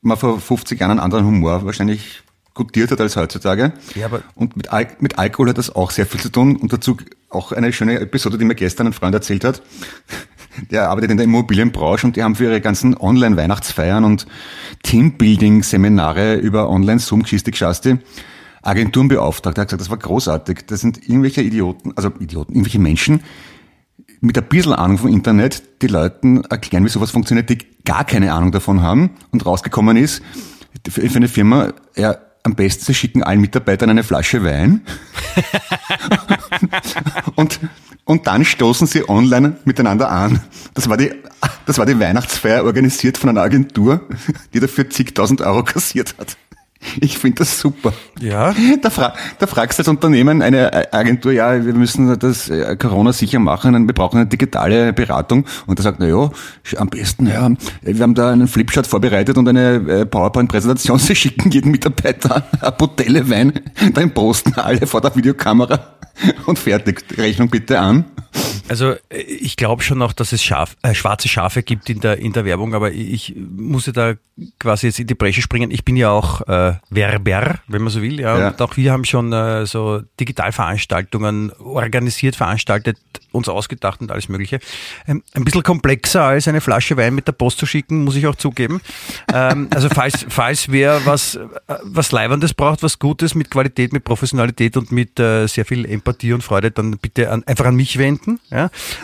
man vor 50 Jahren einen anderen Humor wahrscheinlich gutiert hat als heutzutage. Ja, aber- und mit, Al mit Alkohol hat das auch sehr viel zu tun und dazu auch eine schöne Episode, die mir gestern ein Freund erzählt hat. Der arbeitet in der Immobilienbranche und die haben für ihre ganzen Online-Weihnachtsfeiern und Teambuilding-Seminare über Online-Zoom-Geschichte geschasti. Agenturen beauftragt. Er hat gesagt, das war großartig. Das sind irgendwelche Idioten, also Idioten, irgendwelche Menschen, mit ein bisschen Ahnung vom Internet die Leuten erklären, wie sowas funktioniert, die gar keine Ahnung davon haben und rausgekommen ist, für eine Firma, ja, am besten sie schicken allen Mitarbeitern eine Flasche Wein und, und dann stoßen sie online miteinander an. Das war die, das war die Weihnachtsfeier organisiert von einer Agentur, die dafür zigtausend Euro kassiert hat. Ich finde das super. Ja. Da, fra da fragst du als Unternehmen eine Agentur, ja, wir müssen das äh, Corona sicher machen, wir brauchen eine digitale Beratung. Und da sagt, na ja, am besten, ja, wir haben da einen Flipchart vorbereitet und eine äh, PowerPoint-Präsentation. Sie schicken jeden Mitarbeiter eine Botelle Wein, dann posten alle vor der Videokamera und fertig. Rechnung bitte an. Also äh, ich glaube schon noch, dass es Schaf, äh, schwarze Schafe gibt in der, in der Werbung, aber ich muss ja da quasi jetzt in die Bresche springen. Ich bin ja auch äh, Werber, wenn man so will. Ja. Ja. Und auch wir haben schon äh, so Digitalveranstaltungen organisiert, veranstaltet, uns ausgedacht und alles Mögliche. Ähm, ein bisschen komplexer als eine Flasche Wein mit der Post zu schicken, muss ich auch zugeben. ähm, also falls, falls wer was, äh, was Leibendes braucht, was Gutes mit Qualität, mit Professionalität und mit äh, sehr viel Empathie und Freude, dann bitte an, einfach an mich wenden. Ja?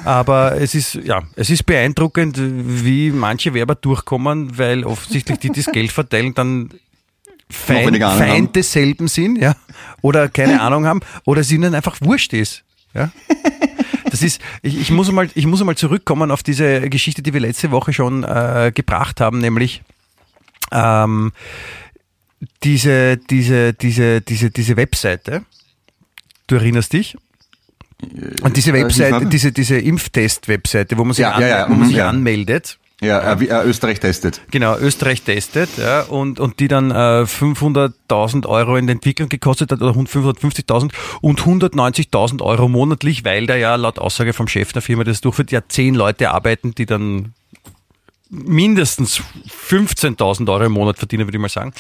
Aber es ist, ja, es ist beeindruckend, wie manche Werber durchkommen, weil offensichtlich die, die das Geld verteilen, dann Feind, Feind desselben sind, ja, oder keine Ahnung haben, oder es ihnen einfach wurscht ist, ja. Das ist, ich, ich muss mal, ich muss mal zurückkommen auf diese Geschichte, die wir letzte Woche schon äh, gebracht haben, nämlich ähm, diese, diese, diese, diese, diese Webseite. Du erinnerst dich? Und diese Äh, Webseite, diese, diese Impftest-Webseite, wo man sich, Ja, an, ja, ja, wo man mhm, sich ja. anmeldet. Ja, äh, äh, Österreich testet. Genau, Österreich testet ja, und, und die dann äh, 500.000 Euro in der Entwicklung gekostet hat oder 550.000 und 190.000 Euro monatlich, weil da ja laut Aussage vom Chef der Firma, das durchführt, ja zehn Leute arbeiten, die dann mindestens 15.000 Euro im Monat verdienen, würde ich mal sagen.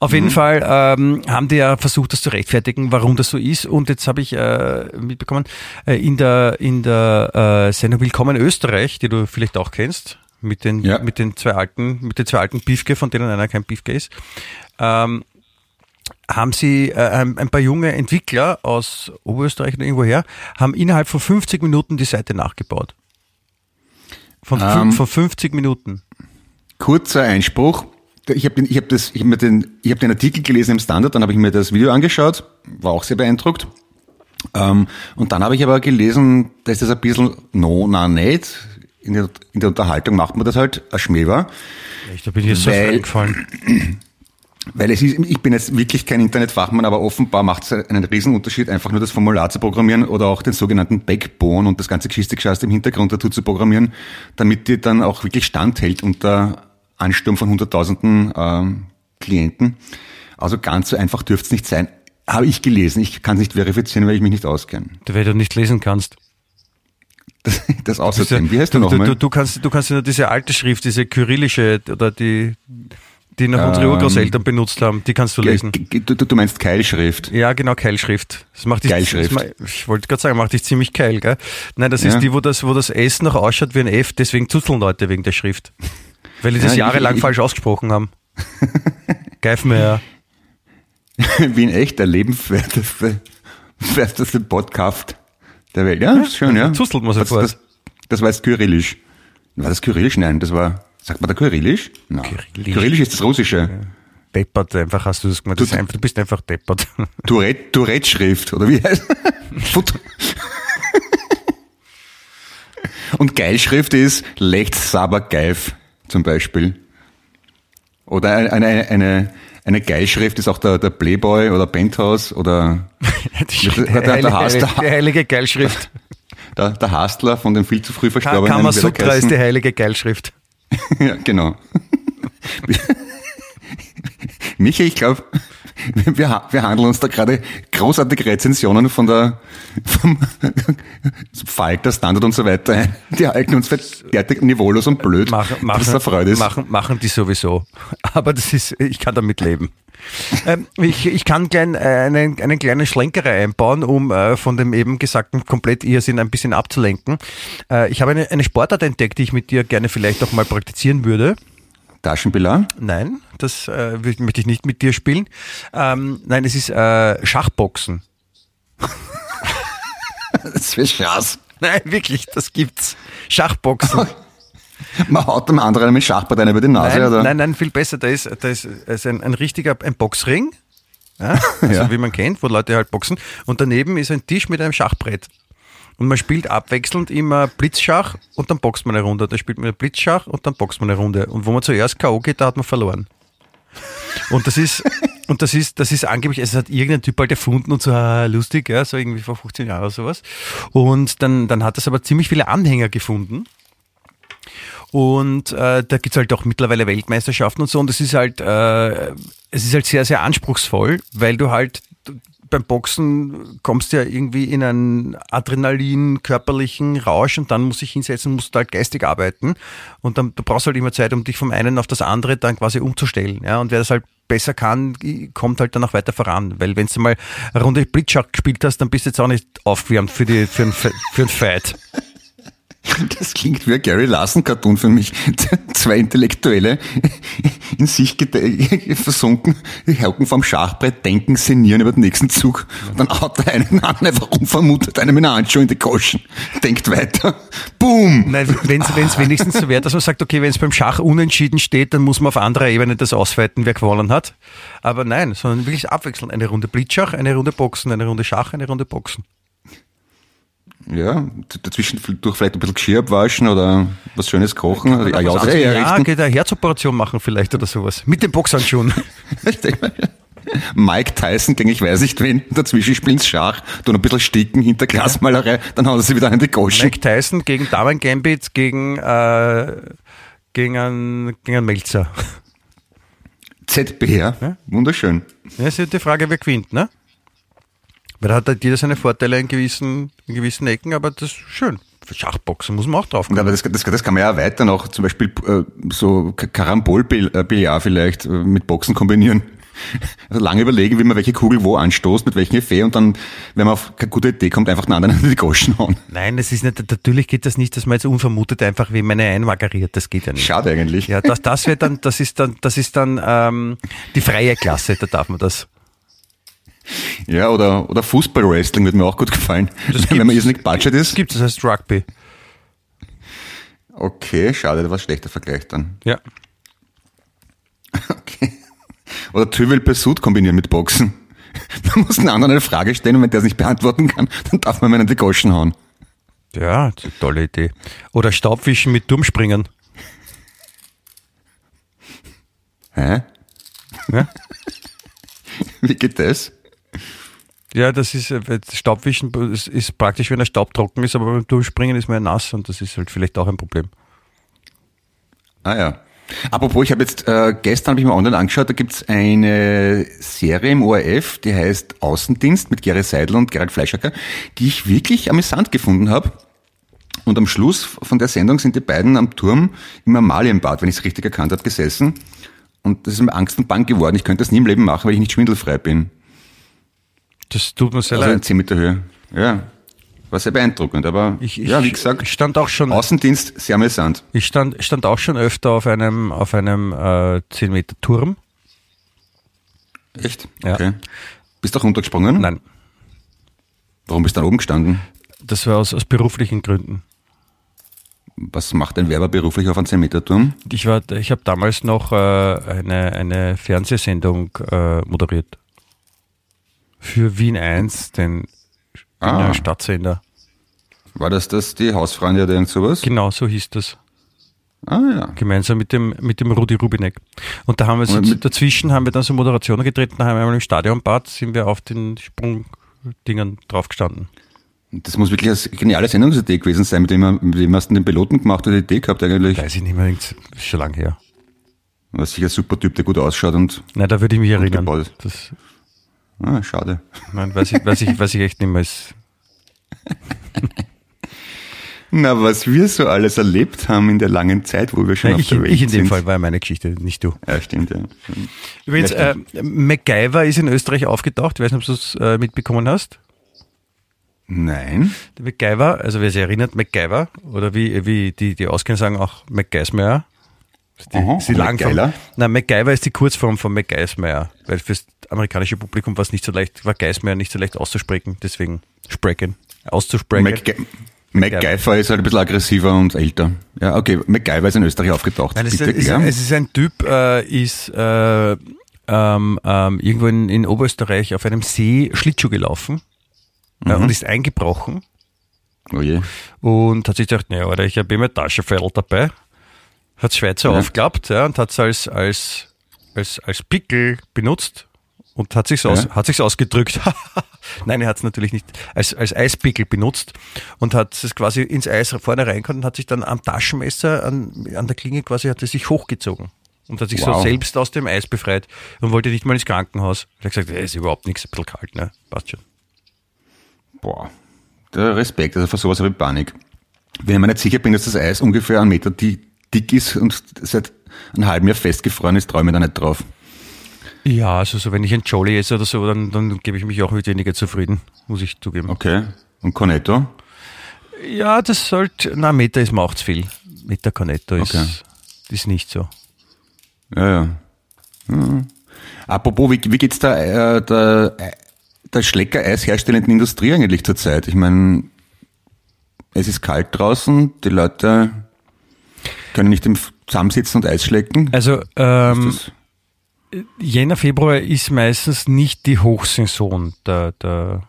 Auf jeden Fall ähm, haben die ja versucht, das zu rechtfertigen, warum das so ist. Und jetzt habe ich äh, mitbekommen, äh, in der, in der äh, Sendung Willkommen Österreich, die du vielleicht auch kennst, mit den, Ja. mit den zwei alten, mit den zwei alten Beefke, von denen einer kein Beefke ist, ähm, haben sie äh, ein, ein paar junge Entwickler aus Oberösterreich oder irgendwoher, haben innerhalb von 50 Minuten die Seite nachgebaut. Von, Ähm. von 50 Minuten. Kurzer Einspruch. Ich habe ich hab das, ich hab mir den, ich hab den Artikel gelesen im Standard, dann habe ich mir das Video angeschaut, war auch sehr beeindruckt. Ähm, und dann habe ich aber gelesen, dass das ein bisschen no, na, nicht. In der, in der Unterhaltung macht man das halt ein Schmäh war. Echt, da bin ich jetzt so reingefallen. Weil es ist, ich bin jetzt wirklich kein Internetfachmann, aber offenbar macht es einen Riesenunterschied, einfach nur das Formular zu programmieren oder auch den sogenannten Backbone und das ganze Geschichte im Hintergrund dazu zu programmieren, damit die dann auch wirklich standhält unter Ansturm von Hunderttausenden ähm, Klienten. Also ganz so einfach dürfte es nicht sein. Habe ich gelesen. Ich kann es nicht verifizieren, weil ich mich nicht auskenne. Weil du nicht lesen kannst. Das, das außerdem. Wie heißt du du, nochmal? du, du kannst, du kannst ja nur diese alte Schrift, diese kyrillische oder die, die noch unsere Ähm, Urgroßeltern benutzt haben, die kannst du lesen. Du, meinst Keilschrift. Ja, genau, Keilschrift. Das macht dich, Keilschrift. Das, ich wollte gerade sagen, macht dich ziemlich keil, gell? Nein, das ist Ja. die, wo das, wo das S noch ausschaut wie ein F, deswegen zuzeln Leute wegen der Schrift. Weil die das Ja, ich- jahrelang ich- falsch ausgesprochen haben. Geifmeier. wie ein echter lebenswerteste werteste Podcast der Welt. Ja, ist schön, ja. zustelt man das, sofort. das, das war jetzt Kyrillisch. War das Kyrillisch? Nein, das war, sagt man da Kyrillisch? Nein. Kyrillisch. Kyrillisch ist das Russische. Deppert einfach hast du das gemacht. Das ist einfach, du bist einfach deppert. Tourette, Tourette-Schrift, oder wie heißt Und Geilschrift ist Lecht Saber Geif, zum Beispiel. Oder eine, eine, eine, eine Geilschrift ist auch der, der Playboy oder Penthouse oder Die, Der- der- der heilige, Hass- die heilige Geilschrift. Der, der Hastler von den viel zu früh verstorbenen. Kamasutra ist die heilige Geilschrift. Ja, genau. Michi, ich glaube, wir, wir handeln uns da gerade großartige Rezensionen von der vom Falter, Standard und so weiter ein. Die halten uns für derartig niveaulos und blöd. Machen, machen, eine Freude ist. machen, machen die sowieso. Aber das ist, ich kann damit leben. ähm, ich, ich kann klein, äh, einen, einen kleinen Schlenkerer einbauen, um äh, von dem eben gesagten komplett Irrsinn ein bisschen abzulenken. Äh, ich habe eine, eine Sportart entdeckt, die ich mit dir gerne vielleicht auch mal praktizieren würde. Taschenbiller? Nein, das äh, möchte ich nicht mit dir spielen. Ähm, nein, es ist äh, Schachboxen. Das wäre Schaß. Nein, wirklich, das gibt's. Schachboxen. Man haut dem anderen mit Schachparteien über die Nase, Nein, oder? nein, nein, viel besser. Da ist, da ist, da ist ein, ein richtiger ein Boxring, ja, also Ja. wie man kennt, wo Leute halt boxen. Und daneben ist ein Tisch mit einem Schachbrett. Und man spielt abwechselnd immer Blitzschach und dann boxt man eine Runde. Da spielt man Blitzschach und dann boxt man eine Runde. Und wo man zuerst K.O. geht, da hat man verloren. Und das ist, und das ist, das ist angeblich, es hat irgendein Typ halt erfunden und so ah, lustig, ja, so irgendwie vor 15 Jahren oder sowas. Und dann, dann hat das aber ziemlich viele Anhänger gefunden. Und äh, da gibt's halt auch mittlerweile Weltmeisterschaften und so. Und es ist halt, äh, es ist halt sehr, sehr anspruchsvoll, weil du halt beim Boxen kommst ja irgendwie in einen Adrenalin, körperlichen Rausch und dann musst du dich hinsetzen, musst du halt geistig arbeiten. Und dann du brauchst halt immer Zeit, um dich vom einen auf das andere dann quasi umzustellen. Ja, und wer das halt besser kann, kommt halt dann auch weiter voran. Weil wenn du mal eine Runde Blitzschach gespielt hast, dann bist du jetzt auch nicht aufgewärmt für, die, für, ein, für ein Fight. Das klingt wie ein Gary Larson-Cartoon für mich. Zwei Intellektuelle in sich versunken, die hocken vom Schachbrett, denken, sinnieren über den nächsten Zug. Dann haut der eine den anderen einfach unvermutet einem mit einer Handschuh in die Goschen. Denkt weiter. Boom! Nein, wenn es wenigstens so wäre, dass man sagt, okay, wenn es beim Schach unentschieden steht, dann muss man auf anderer Ebene das ausweiten, wer gewonnen hat. Aber nein, sondern wirklich abwechselnd. Eine Runde Blitzschach, eine Runde Boxen, eine Runde Schach, eine Runde Boxen. Ja, dazwischen durch vielleicht ein bisschen Geschirr abwaschen oder was Schönes kochen. Oder, ja, ja, ja, ja, richten. geht eine Herzoperation machen vielleicht oder sowas. Mit den Boxhandschuhen. Mike Tyson gegen ich weiß nicht wen, dazwischen spielen sie Schach, tun ein bisschen sticken hinter Glasmalerei, dann hauen sie wieder in die Goschen. Mike Tyson gegen Damen Gambit gegen, äh, gegen einen, gegen einen Melzer. ZBR, wunderschön. Ja, ist ja die Frage, wer gewinnt, ne? Weil da hat halt jeder seine Vorteile in gewissen, in gewissen Ecken, aber das ist schön. Für Schachboxen muss man auch drauf Und aber das, das, das kann man ja weiter noch, zum Beispiel äh, so Karambol-Billard vielleicht äh, mit Boxen kombinieren. Also lange überlegen, wie man welche Kugel wo anstoßt, mit welchem Effet und dann, wenn man auf keine gute Idee kommt, einfach den anderen in die Goschen hauen. Nein, das ist nicht, natürlich geht das nicht, dass man jetzt unvermutet einfach wie meine einmageriert, das geht ja nicht. Schade eigentlich. Ja, das, das wird dann, das ist dann, das ist dann ähm, die freie Klasse, da darf man das. Ja, oder, oder Fußball-Wrestling würde mir auch gut gefallen. Das wenn man jetzt nicht Budget ist. Gibt es, das heißt Rugby. Okay, schade, das war ein schlechter Vergleich dann. Ja. Okay. Oder Trivial Pursuit kombinieren mit Boxen. Man muss einen anderen eine Frage stellen und wenn der es nicht beantworten kann, dann darf man mir einen die Goschen hauen. Ja, das ist eine tolle Idee. Oder Staubwischen mit Turmspringen. Hä? Ja? Wie geht das? Ja, das ist, äh, Staubwischen ist, praktisch, wenn der Staub trocken ist, aber beim Turmspringen ist man ja nass und das ist halt vielleicht auch ein Problem. Ah ja. Apropos, ich habe jetzt äh, gestern habe ich mal online angeschaut, da gibt's eine Serie im ORF, die heißt Außendienst mit Gary Seidel und Gerald Fleischacker, die ich wirklich amüsant gefunden habe. Und am Schluss von der Sendung sind die beiden am Turm im Amalienbad, wenn ich es richtig erkannt habe, gesessen. Und das ist mir Angst und Bang geworden. Ich könnte das nie im Leben machen, weil ich nicht schwindelfrei bin. Das tut mir sehr Also in leid. 10 Meter Höhe. Ja. War sehr beeindruckend. Aber Ich, ich, ja, wie gesagt, ich stand auch schon, Außendienst sehr amüsant. ich stand, stand auch schon öfter auf einem, auf einem äh, 10 Meter Turm. Echt? Ja. Okay. Bist du auch runtergesprungen? Nein, Warum bist du dann oben gestanden? das war aus, aus beruflichen Gründen. Was macht ein Werber beruflich auf einem 10-Meter-Turm? Ich war, ich habe damals noch äh, eine, eine Fernsehsendung äh, moderiert. Für Wien 1, den Ah. Stadtsender. War das das, die Hausfreunde oder irgend sowas? Genau, so hieß das. Ah ja. Gemeinsam mit dem, mit dem Rudi Rubinek. Und da haben wir so, dazwischen haben wir dann so Moderationen getreten, da haben wir einmal im Stadionbad, sind wir auf den Sprungdingern draufgestanden. Das muss wirklich eine geniale Sendungsidee gewesen sein, mit dem, mit dem hast du den Piloten gemacht oder die Idee gehabt eigentlich. Weiß ich nicht mehr, ist schon lange her. War sicher ein super Typ, der gut ausschaut und, Nein, da würde ich mich erinnern. Das, ah, schade. nein, weiß ich, weiß ich, weiß ich echt nicht mehr. Na, was wir so alles erlebt haben in der langen Zeit, wo wir schon Nein, auf ich, der Welt ich in dem sind. Fall war ja meine Geschichte, nicht du. Ja, stimmt, ja. Übrigens, Ja, äh, MacGyver ist in Österreich aufgetaucht. Ich weiß nicht, ob du es äh, mitbekommen hast. Nein. Der MacGyver, also wer sich erinnert, MacGyver, oder wie, wie die, die auskennen, sagen auch MacGyvermeyer. Die, Aha, Langform. MacGyver? Nein, MacGyver ist die Kurzform von MacGyvermeyer, weil fürs amerikanische Publikum war es nicht so leicht, war Geismeyer nicht so leicht auszusprechen, deswegen sprechen, auszusprechen. MacGy MacGyver ist halt ein bisschen aggressiver und älter. Ja, okay. MacGyver ist in Österreich aufgetaucht. Nein, es, Bitte, ist, ist, es ist ein Typ, äh, ist äh, ähm, ähm, irgendwo in, in Oberösterreich auf einem See Schlittschuh gelaufen äh, Mhm. und ist eingebrochen oh je. und hat sich gedacht, naja, ich habe immer Taschenfell dabei, hat Schweizer Ja. aufgeklappt ja, und hat es als, als, als, als Pickel benutzt und hat sich's aus, Ja. hat sich's ausgedrückt. Nein, er hat es natürlich nicht als, als Eispickel benutzt und hat es quasi ins Eis vorne reingekommen und hat sich dann am Taschenmesser an, an der Klinge quasi hat er sich hochgezogen und hat sich so Wow. selbst aus dem Eis befreit und wollte nicht mal ins Krankenhaus. Er hat gesagt, es ist überhaupt nichts, ein bisschen kalt, ne? Passt schon. Boah. Der Respekt, also vor sowas habe ich Panik. Wenn ich mir nicht sicher bin, dass das Eis ungefähr einen Meter di- dick ist und seit einem halben Jahr festgefroren ist, traue ich mir da nicht drauf. Ja, also so, wenn ich ein Jolly esse oder so, dann, dann gebe ich mich auch mit weniger zufrieden, muss ich zugeben. Okay. Und Cornetto? Ja, das sollte, na, Meter ist mir auch zu viel. Meter Cornetto ist, Okay. ist nicht so. Ja, ja. Mhm. Apropos, wie, wie geht's da äh, der, der Schlecker-Eis herstellenden Industrie eigentlich zurzeit? Ich meine, es ist kalt draußen, die Leute können nicht im zusammensitzen und Eis schlecken. Also, ähm, Jänner, Februar ist meistens nicht die Hochsaison der, der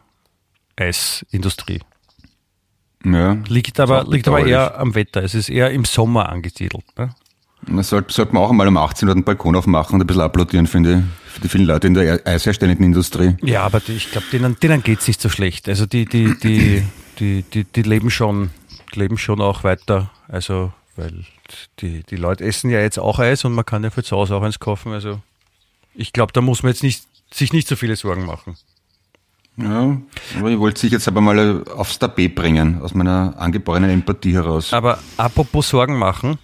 Eisindustrie. ja. Liegt aber, liegt aber eher am Wetter. Es ist eher im Sommer angesiedelt. Ne? Das sollte, sollte man auch einmal um 18 Uhr den Balkon aufmachen und ein bisschen applaudieren, finde ich, für die vielen Leute in der eisherstellenden Industrie. Ja, aber die, ich glaube, denen, denen geht's nicht so schlecht. Also die, die, die, die, die, die leben schon, leben schon auch weiter. Also, weil die, die Leute essen ja jetzt auch Eis und man kann ja für zu Hause auch eins kaufen. Also ich glaube, da muss man jetzt nicht, sich nicht so viele Sorgen machen. Ja, aber ich wollte sich jetzt aber mal aufs Tapet bringen, aus meiner angeborenen Empathie heraus. Aber apropos Sorgen machen,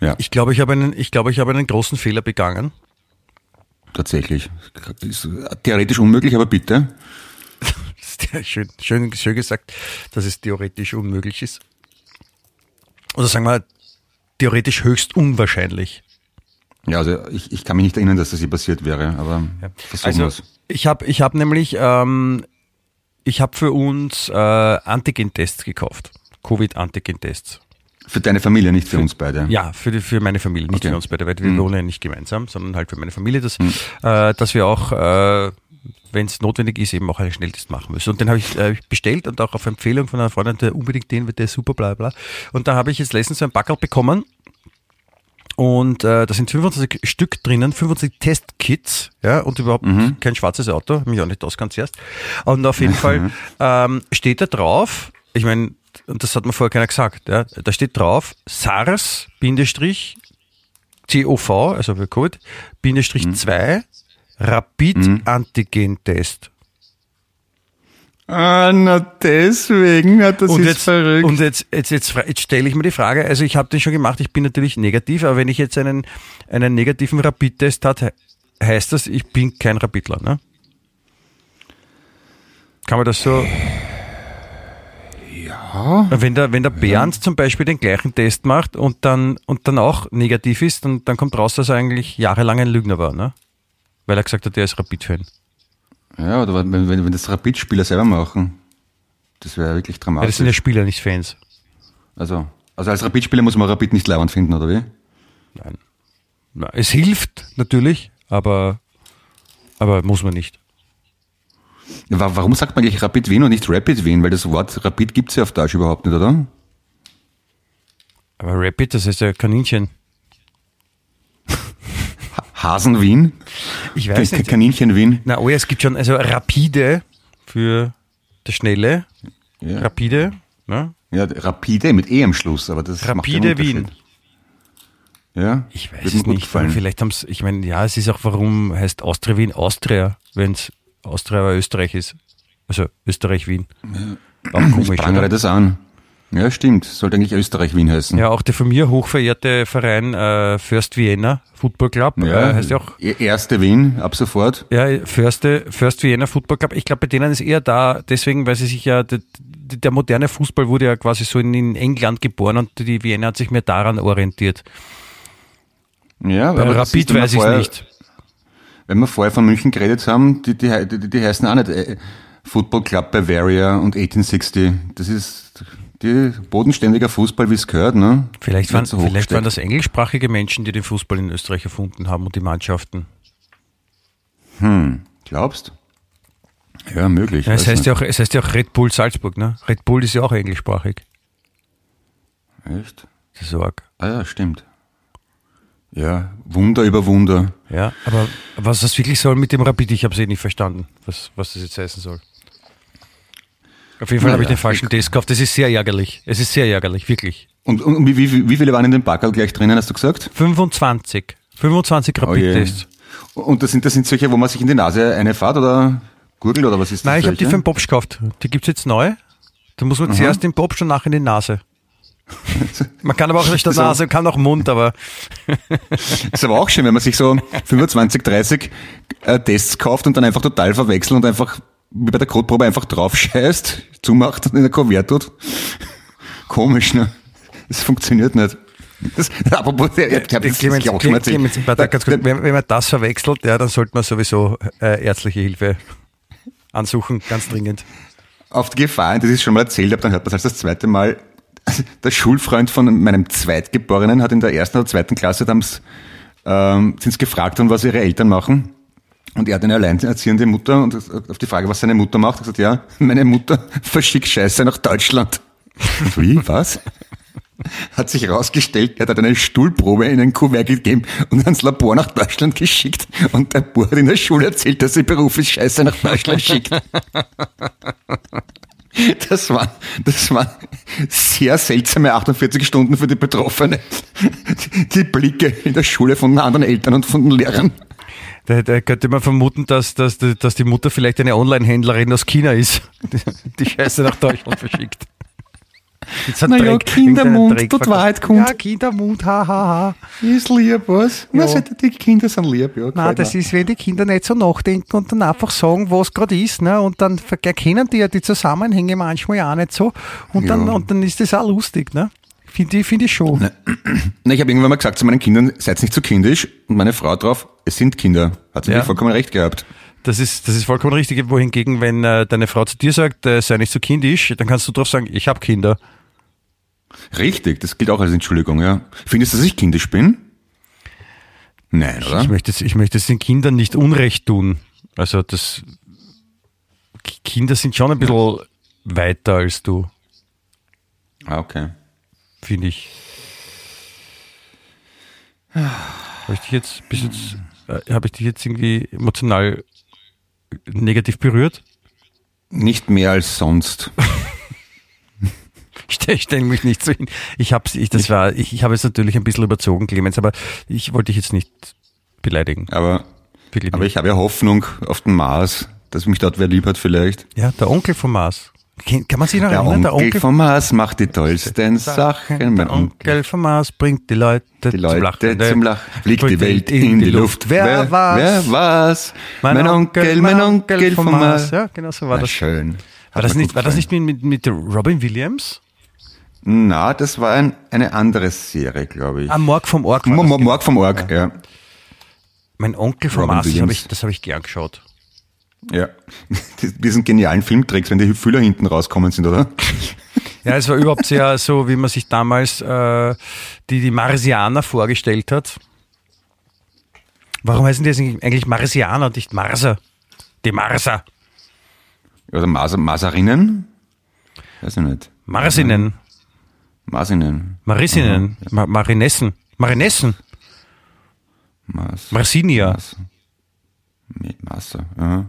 Ja, ich glaube, ich habe einen, ich glaube, ich habe einen großen Fehler begangen. tatsächlich. Ist theoretisch unmöglich, aber bitte. Schön, schön, schön gesagt, dass es theoretisch unmöglich ist. Oder sagen wir, theoretisch höchst unwahrscheinlich. Ja, also ich, ich kann mich nicht erinnern, dass das hier passiert wäre, aber ja. versuchen also, Ich habe ich hab nämlich, ähm, ich habe für uns äh, Antigen-Tests gekauft. Covid-Antigen-Tests. Für deine Familie, nicht für, für uns beide? Ja, für, die, für meine Familie, nicht okay. für uns beide, weil wir mhm. wohnen ja nicht gemeinsam, sondern halt für meine Familie, dass, mhm. äh, dass wir auch, äh, wenn es notwendig ist, eben auch einen Schnelltest machen müssen. Und den habe ich äh, bestellt und auch auf Empfehlung von einer Freundin, der unbedingt den wird, der ist super, bla bla. Und da habe ich jetzt letztens so ein Backel bekommen und äh, da sind 25 Stück drinnen, 25 Testkits, ja, und überhaupt mhm. kein schwarzes Auto, mich auch nicht auskannt zuerst. Und auf jeden Fall ähm, steht da drauf, ich meine, und das hat mir vorher keiner gesagt, ja, da steht drauf SARS, Bindestrich, COV, also für Covid, Bindestrich mhm. 2, Rapid mhm. Antigen Test. Ah, na deswegen, ja, das und ist jetzt, verrückt. Und jetzt, jetzt, jetzt, jetzt stelle ich mir die Frage, also ich habe den schon gemacht, ich bin natürlich negativ, aber wenn ich jetzt einen, einen negativen Rapid-Test hat, heißt das, ich bin kein Rapidler, ne? Kann man das so... Ja. Wenn der, wenn der Bernd ja. zum Beispiel den gleichen Test macht und dann, und dann auch negativ ist, dann, dann kommt raus, dass er eigentlich jahrelang ein Lügner war, ne? Weil er gesagt hat, er ist Rapid-Fan. Ja, oder wenn, wenn, wenn das Rapid-Spieler selber machen. Das wäre wirklich dramatisch. Ja, das sind ja Spieler, nicht Fans. Also, also als Rapid-Spieler muss man Rapid nicht leibend finden, oder wie? Nein. Na, es hilft natürlich, aber, aber muss man nicht. Warum sagt man eigentlich Rapid Wien und nicht Rapid Wien? Weil das Wort Rapid gibt es ja auf Deutsch überhaupt nicht, oder? Aber Rapid, das heißt ja Kaninchen. Hasen Wien? Ich weiß nicht. Kaninchen Wien? Na, oh ja, es gibt schon, also Rapide für das Schnelle. Ja. Rapide. Ne? Ja, Rapide mit E am Schluss, aber das Rapide Wien. Ja, ich weiß es nicht. Vielleicht haben es, ich meine, ja, es ist auch, warum heißt Austria Wien Austria, wenn es Austria oder Österreich ist. Also Österreich Wien. Ja. Auch komisch, ich prangere das an. Ja, stimmt. Sollte eigentlich Österreich-Wien heißen. Ja, auch der von mir hochverehrte Verein äh, First Vienna Football Club. Ja, äh, heißt ja auch. E-, erste Wien, ab sofort. Ja, First, First Vienna Football Club. Ich glaube, bei denen ist eher da, deswegen, weil sie sich ja, der, der moderne Fußball wurde ja quasi so in, in, England geboren und die Vienna hat sich mehr daran orientiert. Ja, bei aber Rapid weiß ich nicht. Wenn wir vorher von München geredet haben, die, die, die, die heißen auch nicht äh, Football Club Bavaria und 1860. Das ist die bodenständiger Fußball, wie es gehört. Ne? Vielleicht, waren, so vielleicht waren das englischsprachige Menschen, die den Fußball in Österreich erfunden haben und die Mannschaften. Hm, glaubst? Ja, möglich. Ja, es, heißt ja auch, es heißt ja auch Red Bull Salzburg, ne? Red Bull ist ja auch englischsprachig. Echt? Das ist arg. Ah ja, stimmt. Ja, Wunder über Wunder. Ja, aber was das wirklich soll mit dem Rapid, ich habe es eh nicht verstanden, was, was das jetzt heißen soll. Auf jeden Fall naja, habe ich den falschen Test gekauft. Das ist sehr ärgerlich. Es ist sehr ärgerlich, wirklich. Und, und wie, wie, wie, viele waren in dem Backerl gleich drinnen, hast du gesagt? 25. 25 Rapid-Tests. Oh und das sind, das sind solche, wo man sich in die Nase eine fahrt oder gurgelt oder was ist das? Nein, ich habe die für den Popsch gekauft. Die gibt's jetzt neu. Da muss man Aha. zuerst den Popsch und nachher in die Nase. Man kann aber auch durch die Nase, kann auch Mund, aber. ist aber auch schön, wenn man sich so 25, 30 äh, Tests kauft und dann einfach total verwechselt und einfach wie bei der Kotprobe einfach drauf scheißt, zumacht und in der Kuvert tut. Komisch, ne? Das funktioniert nicht. Das, apropos, ich habe das Clemens, ganz kurz, wenn, wenn man das verwechselt, ja, dann sollte man sowieso äh, ärztliche Hilfe ansuchen, ganz dringend. Auf die Gefahr, das ich schon mal erzählt habe, dann hört man es das zweite Mal. Der Schulfreund von meinem Zweitgeborenen hat in der ersten oder zweiten Klasse damals, ähm, sind gefragt worden, was ihre Eltern machen. Und er hat eine alleinerziehende Mutter und auf die Frage, was seine Mutter macht, hat gesagt, ja, meine Mutter verschickt Scheiße nach Deutschland. Wie, was? Hat sich herausgestellt, er hat eine Stuhlprobe in ein Kuvert gegeben und ans Labor nach Deutschland geschickt. Und der Bub hat in der Schule erzählt, dass sie beruflich Scheiße nach Deutschland schickt. Das war, das war sehr seltsame 48 Stunden für die Betroffene. Die Blicke in der Schule von anderen Eltern und von den Lehrern. Da, da könnte man vermuten, dass, dass, dass die Mutter vielleicht eine Online-Händlerin aus China ist, die, die Scheiße nach Deutschland verschickt. Naja, Kindermund, dort Wahrheit kommt. Ja, Kindermund, hahaha. Ha, ha. Ist lieb, was? Ja. Na, die Kinder sind lieb, ja. Nein, das ist, wenn die Kinder nicht so nachdenken und dann einfach sagen, was gerade ist, ne? Und dann erkennen die ja die Zusammenhänge manchmal auch nicht so. Und dann, ja. und dann ist das auch lustig, ne? Finde ich, finde ich schon. Na, ich habe irgendwann mal gesagt zu meinen Kindern, seid nicht zu kindisch. Und meine Frau drauf, es sind Kinder. Hat sie Ja. ja. vollkommen recht gehabt. Das ist, das ist vollkommen richtig. Wohingegen, wenn äh, deine Frau zu dir sagt, äh, sei nicht so kindisch, dann kannst du drauf sagen, ich habe Kinder. Richtig, das gilt auch als Entschuldigung, ja. Findest du, dass ich kindisch bin? Nein, oder? Ich möchte, es- ich möchte es den Kindern nicht unrecht tun. Also das Kinder sind schon ein bisschen weiter als du, Ah, okay. Finde ich. Habe ich dich jetzt bis jetzt äh, habe ich dich jetzt irgendwie emotional negativ berührt? Nicht mehr als sonst. Ich stelle stell mich nicht so hin. Ich habe ich, das war ich, ich habe es natürlich ein bisschen überzogen, Clemens, aber ich wollte dich jetzt nicht beleidigen. Aber, Wirklich aber nicht. ich habe ja Hoffnung auf den Mars, dass mich dort wer lieb hat vielleicht. Ja, der Onkel vom Mars. Kann man sich noch Der erinnern? Onkel, vom Mars macht die tollsten Sachen. Mein Der Onkel vom Mars bringt die Leute, Die Leute zum Lachen. zum Lachen. Fliegt die Welt in die Luft. Wer war's? Wer war's? Mein, Onkel, mein Onkel vom Mars. Ja, genau so war Na, das. schön. War das nicht, war das nicht mit, mit, mit Robin Williams? Na, das war ein, eine andere Serie, glaube ich. Ah, Morg vom Org. genau. Morg vom Org, ja. Mein Onkel vom Robin Mars, das habe ich, das hab ich gern geschaut. Ja. Die- Diesen genialen Filmtricks, wenn die Fühler hinten rauskommen sind, oder? Ja, es war überhaupt sehr so, wie man sich damals äh, die, die Marsianer vorgestellt hat. Warum heißen die jetzt eigentlich Marsianer und nicht Marser? Die Marser. Oder Mas Maserinnen? Weiß ich nicht. Marsinnen. Marsinnen. Marisinnen. Ma Marinessen. Marinessen. Mas. Marsinia. Mas. Mit Masse. Ja.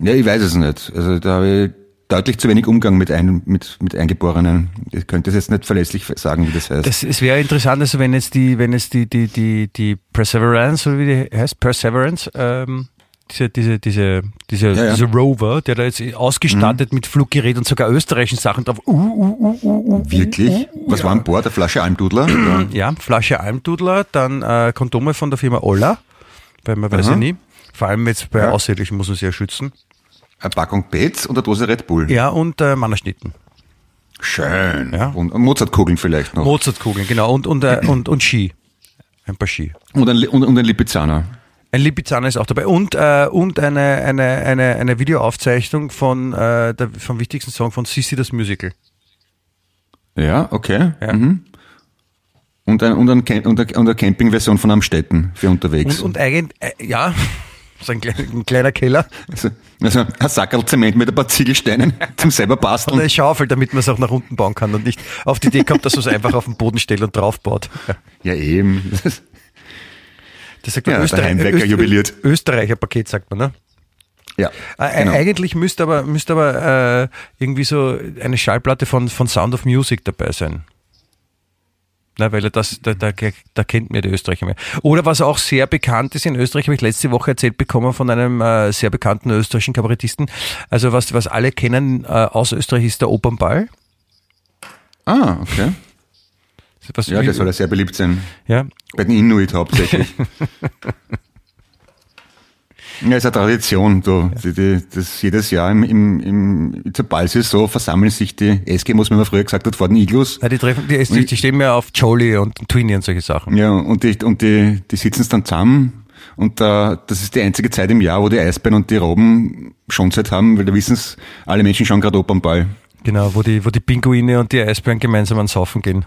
Ja, ich weiß es nicht. Also da habe ich deutlich zu wenig Umgang mit, ein, mit, mit Eingeborenen. Ich könnte es jetzt nicht verlässlich sagen, wie das heißt. Das, es wäre interessant, also wenn jetzt die, wenn es die, die, die, die Perseverance, oder wie die heißt, Perseverance, ähm, diese, diese, diese, diese, Ja, ja. dieser Rover, der da jetzt ausgestattet mit Fluggerät und sogar österreichischen Sachen drauf, uh, uh, uh, uh, uh, Wirklich? Was war an Bord? Eine Flasche Almdudler? Ja, Flasche Almdudler, dann äh, Kondome von der Firma Olla, weil man weiß Aha. ja nie. Vor allem jetzt bei Ja. Außerirdischen muss man sich ja schützen. Eine Packung Pets und eine Dose Red Bull. Ja, und äh, Mannerschnitten. Schön. Ja. Und Mozartkugeln vielleicht noch. Mozartkugeln, genau, und, und, äh, und, und Ski. Ein paar Ski. und, ein, und, und ein Lipizzaner. Ein Lipizzaner ist auch dabei und, äh, und eine, eine, eine, eine Videoaufzeichnung von, äh, der, vom wichtigsten Song von Sissi das Musical. Ja, okay. Ja. Mhm. Und, ein, und, ein, und, eine, und eine Campingversion von Amstetten für unterwegs. Und, und eigentlich, äh, ja, so ein, kleiner, ein kleiner Keller also, also ein Sackerl Zement mit ein paar Ziegelsteinen zum selber und basteln. eine Schaufel, damit man es auch nach unten bauen kann und nicht auf die Idee kommt, dass man es einfach auf den Boden stellt und draufbaut. Ja. Ja, eben. Das sagt Ja, man Österreich, Heimwerker jubiliert. Österreicher Paket, sagt man, ne? Ja, Äh, genau. Eigentlich müsste aber, müsste aber äh, irgendwie so eine Schallplatte von, von Sound of Music dabei sein. Na, weil er das, da, da, da kennt mir die Österreicher mehr. Oder was auch sehr bekannt ist in Österreich, habe ich letzte Woche erzählt bekommen von einem äh, sehr bekannten österreichischen Kabarettisten. Also was, was alle kennen äh, aus Österreich ist der Opernball. Ah, okay. Was, Ja, der soll ja sehr beliebt sein. ja, Bei den Inuit hauptsächlich. ja, ist eine Tradition. Du, die, die, das jedes Jahr im, im, im, zur Ballsaison versammeln sich die Eskimos, wie man früher gesagt hat, vor den Iglus. Ja, die treffen, die, die, die stehen mehr auf Jolie und Tweenie und solche Sachen. Ja, und die, und die, die sitzen es dann zusammen. Und äh, das ist die einzige Zeit im Jahr, wo die Eisbären und die Robben Schonzeit haben, weil da wissen es, alle Menschen schauen gerade Opernball. Genau, wo die, wo die Pinguine und die Eisbären gemeinsam ans Saufen gehen.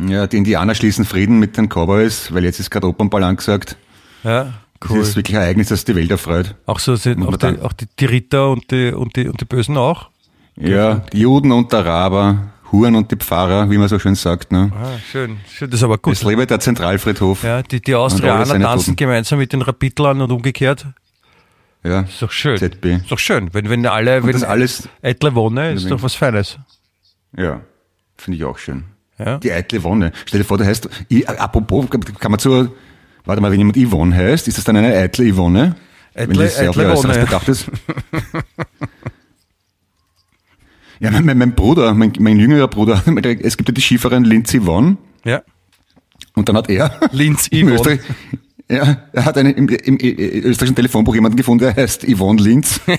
Ja, die Indianer schließen Frieden mit den Cowboys, weil jetzt ist gerade Opernball angesagt. Ja, Das cool. ist wirklich ein Ereignis, das die Welt erfreut. Auch so sind auch die, auch die, die Ritter und die, und die, und die Bösen auch. Ja, die Juden und der Araber, Huren und die Pfarrer, wie man so schön sagt. Ne? Ah, schön, schön, das ist aber gut. Es lebe der Zentralfriedhof. Ja, die, die Und Austrianer tanzen Toten. gemeinsam mit den Rapitlern und umgekehrt. Ja, Ist doch schön. ZB. Ist doch schön. Wenn, wenn alle, wenn das alles- eitle Wonne, ist doch was Feines. ja finde ich auch schön. Ja. Die eitle Wonne. Stell dir vor, du heißt, I, apropos, kann man zu, warte mal, wenn jemand Yvonne heißt, ist das dann eine eitle Yvonne? wenn Eitle- das sehr auf eitle Wonne. bedacht ist. ja, mein, mein, Bruder, mein, mein jüngerer Bruder, es gibt ja die Skifahrerin Lindsay Yvonne Ja. und dann hat er Linz Yvonne. Ja, er hat einen, im, im, im österreichischen Telefonbuch jemanden gefunden, der heißt Yvonne Linz.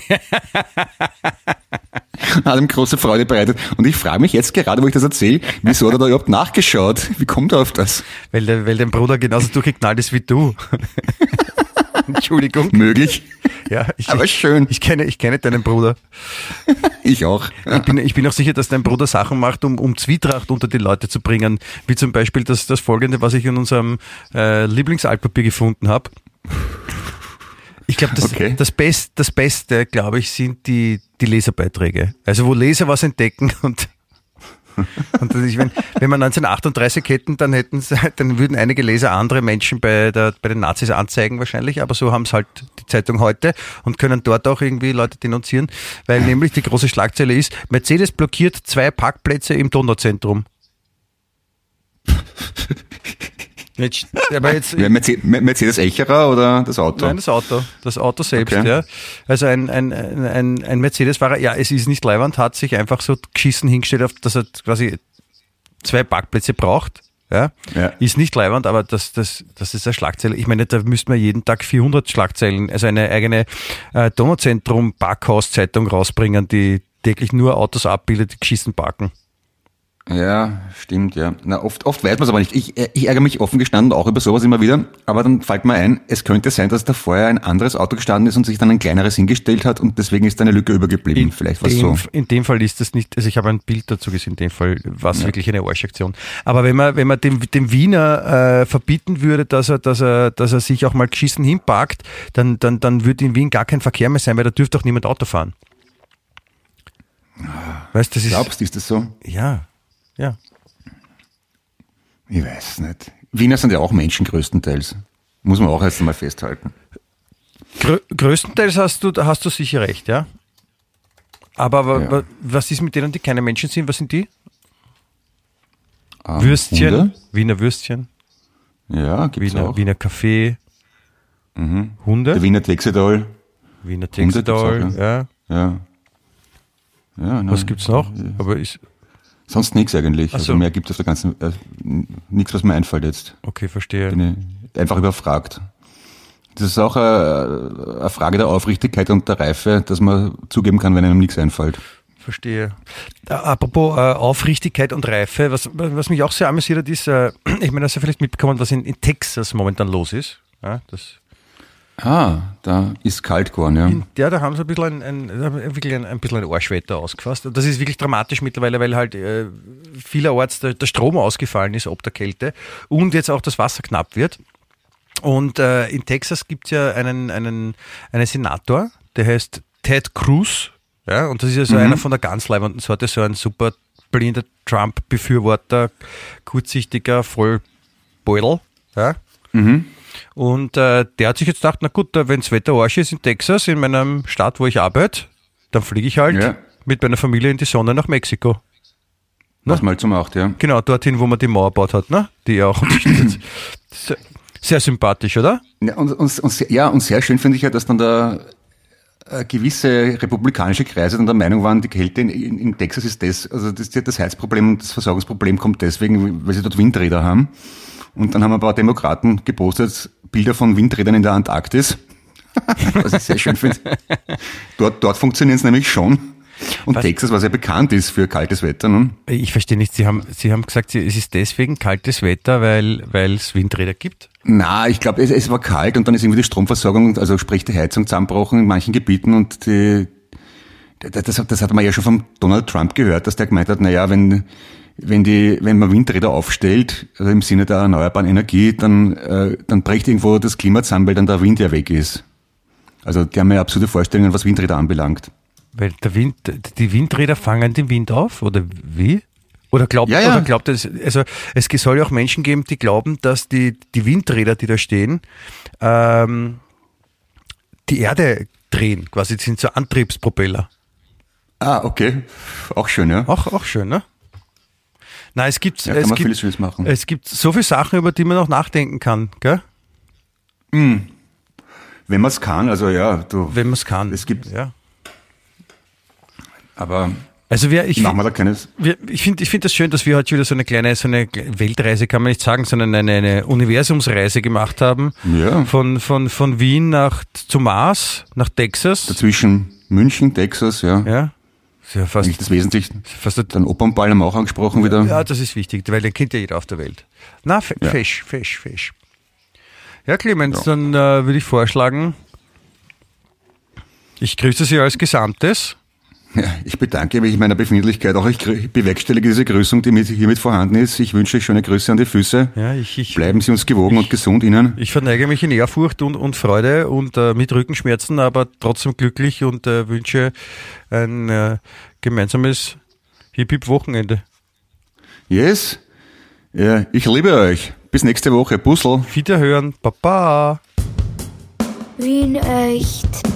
Hat ihm große Freude bereitet. Und ich frage mich jetzt gerade, wo ich das erzähle, wieso hat er da überhaupt nachgeschaut? Wie kommt er auf das? Weil, weil dein Bruder genauso durchgeknallt ist wie du. Entschuldigung. Möglich. Ja, ich, Aber schön. Ich kenne, ich kenne deinen Bruder. Ich auch. Ich bin, ich bin auch sicher, dass dein Bruder Sachen macht, um, um Zwietracht unter die Leute zu bringen. Wie zum Beispiel das, das folgende, was ich in unserem äh, Lieblingsaltpapier gefunden habe. Ich glaube, das, Okay. das, Best, das Beste, glaube ich, sind die, die Leserbeiträge. Also wo Leser was entdecken und und wenn, wenn wir 1938 hätten, dann hätten dann würden einige Leser andere Menschen bei, der, bei den Nazis anzeigen wahrscheinlich, aber so haben es halt die Zeitung heute und können dort auch irgendwie Leute denunzieren, weil nämlich die große Schlagzeile ist, Mercedes blockiert zwei Parkplätze im Donauzentrum. Jetzt, aber jetzt, Mercedes Echerer oder das Auto? Nein, das Auto. Das Auto selbst, Okay. ja. Also ein, ein, ein, ein Mercedes-Fahrer, ja, es ist nicht Leihwand, hat sich einfach so geschissen hingestellt, auf, dass er quasi zwei Parkplätze braucht. Ja. Ja. Ist nicht Leihwand, aber das, das, das ist eine Schlagzeile. Ich meine, da müssten wir jeden Tag 400 Schlagzeilen, also eine eigene äh, Donauzentrum-Parkhaus-Zeitung rausbringen, die täglich nur Autos abbildet, die geschissen parken. Ja, stimmt, ja. Na, oft, oft weiß man es aber nicht. Ich, äh, ich ärgere mich offen gestanden auch über sowas immer wieder, aber dann fällt mir ein, es könnte sein, dass da vorher ein anderes Auto gestanden ist und sich dann ein kleineres hingestellt hat und deswegen ist da eine Lücke übergeblieben. Vielleicht was so. in dem Fall ist das nicht, also ich habe ein Bild dazu gesehen, in dem Fall war es wirklich eine Arschaktion. Aber wenn man, wenn man dem, dem Wiener äh, verbieten würde, dass er, dass er, dass er sich auch mal geschissen hinparkt, dann, dann, dann würde in Wien gar kein Verkehr mehr sein, weil da dürfte auch niemand Auto fahren. Weißt du, das ist. Glaubst du, ist das so? Ja. Ja. Ich weiß nicht. Wiener sind ja auch Menschen größtenteils. Muss man auch erst einmal festhalten. Grö größtenteils hast du, hast du sicher recht, ja. Aber Ja. wa- was ist mit denen, die keine Menschen sind? Was sind die? Ähm, Würstchen, Hunde? Wiener Würstchen, Ja, gibt's Wiener, auch. Wiener Kaffee, Hunde, Der Wiener Texidol. Wiener Texidol, auch, ja. Ja. Ja, Was gibt's noch? Aber ist, Sonst nichts eigentlich. Also so. mehr gibt es auf der ganzen, äh, nichts, was mir einfällt jetzt. okay, verstehe. Bin ich einfach überfragt. Das ist auch eine, eine Frage der Aufrichtigkeit und der Reife, dass man zugeben kann, wenn einem nichts einfällt. Verstehe. Äh, apropos äh, Aufrichtigkeit und Reife, was, was mich auch sehr amüsiert hat, ist, äh, ich meine, hast du vielleicht mitbekommen, was in, in Texas momentan los ist. Ja, das, Ah, da ist kalt geworden, ja. in, ja da haben sie ein bisschen ein, ein, wirklich ein, ein bisschen ein Arschwetter ausgefasst. Und das ist wirklich dramatisch mittlerweile, weil halt äh, vielerorts der, der Strom ausgefallen ist ob der Kälte und jetzt auch das Wasser knapp wird. Und äh, in Texas gibt es ja einen, einen, einen Senator, der heißt Ted Cruz. Ja, und das ist ja so einer von der ganz leibenden Sorte, so ein super blinder Trump-Befürworter, kurzsichtiger Vollbeutel. Ja. Und äh, der hat sich jetzt gedacht, na gut, wenn das Wetter Arsch ist in Texas, in meinem Staat, wo ich arbeite, dann fliege ich halt Ja. mit meiner Familie in die Sonne nach Mexiko. Was mal zum macht, ja. Genau, dorthin, wo man die Mauer gebaut hat, ne? Die auch unterstützt. sehr, sympathisch, oder? Ja, und, und, und, sehr- ja, und sehr schön finde ich ja, dass dann da äh, gewisse republikanische Kreise dann der Meinung waren, die Kälte in, in, in Texas ist das, also das, das Heizproblem und das Versorgungsproblem kommt deswegen, weil sie dort Windräder haben. Und dann haben ein paar Demokraten gepostet Bilder von Windrädern in der Antarktis. Was ich sehr schön finde. Dort, dort funktionieren es nämlich schon. Und Texas, was ja bekannt ist für kaltes Wetter, ne? Ich verstehe nicht, Sie haben, Sie haben gesagt, es ist deswegen kaltes Wetter, weil es Windräder gibt. Na, ich glaube, es, es war kalt und dann ist irgendwie die Stromversorgung, also sprich die Heizung zusammengebrochen in manchen Gebieten und die, das, das, das hat man ja schon vom Donald Trump gehört, dass der gemeint hat, na ja, wenn, wenn die, wenn man Windräder aufstellt, also im Sinne der erneuerbaren Energie, dann, äh, dann bricht irgendwo das Klima zusammen, weil dann der Wind ja weg ist. Also die haben ja absurde Vorstellungen, was Windräder anbelangt. Weil der Wind, die Windräder fangen den Wind auf, oder wie? Oder glaubt, Ja, ja. oder glaubt es, also es soll ja auch Menschen geben, die glauben, dass die, die Windräder, die da stehen, ähm, die Erde drehen, quasi sind so Antriebspropeller. Ah, okay. Auch schön, ja. Auch, auch schön, ne? Nein, es gibt, Ja, es gibt, es gibt so viele Sachen, über die man noch nachdenken kann, gell? Wenn man es kann, also ja, du, Wenn man es kann. Es gibt- ja. aber Also ich, wir da keines, Wir, ich finde ich find das schön, dass wir heute wieder so eine kleine, so eine Weltreise, kann man nicht sagen, sondern eine, eine Universumsreise gemacht haben. Ja. Von, von, von Wien nach, zum Mars, nach Texas. zwischen München, Texas, ja. Ja. Ja, fast, Eigentlich das Wesentliche. Fast dann Opernball haben wir auch angesprochen wieder. Ja, das ist wichtig, weil den kennt ja jeder auf der Welt. Na, ja. fesch, fesch, fesch. Ja, Clemens, ja. dann äh, würde ich vorschlagen, ich grüße Sie als Gesamtes. Ja, ich bedanke mich in meiner Befindlichkeit. Auch ich bewerkstellige diese Grüßung, die hiermit vorhanden ist. Ich wünsche euch schöne Grüße an die Füße. Ja, ich, ich, Bleiben Sie uns gewogen ich, und gesund Ihnen. Ich verneige mich in Ehrfurcht und, und Freude und äh, mit Rückenschmerzen, aber trotzdem glücklich und äh, wünsche ein äh, gemeinsames Hip-Hip-Wochenende. Yes. Ja, ich liebe euch. Bis nächste Woche. Puzzle. Wiederhören. Baba. Wien echt.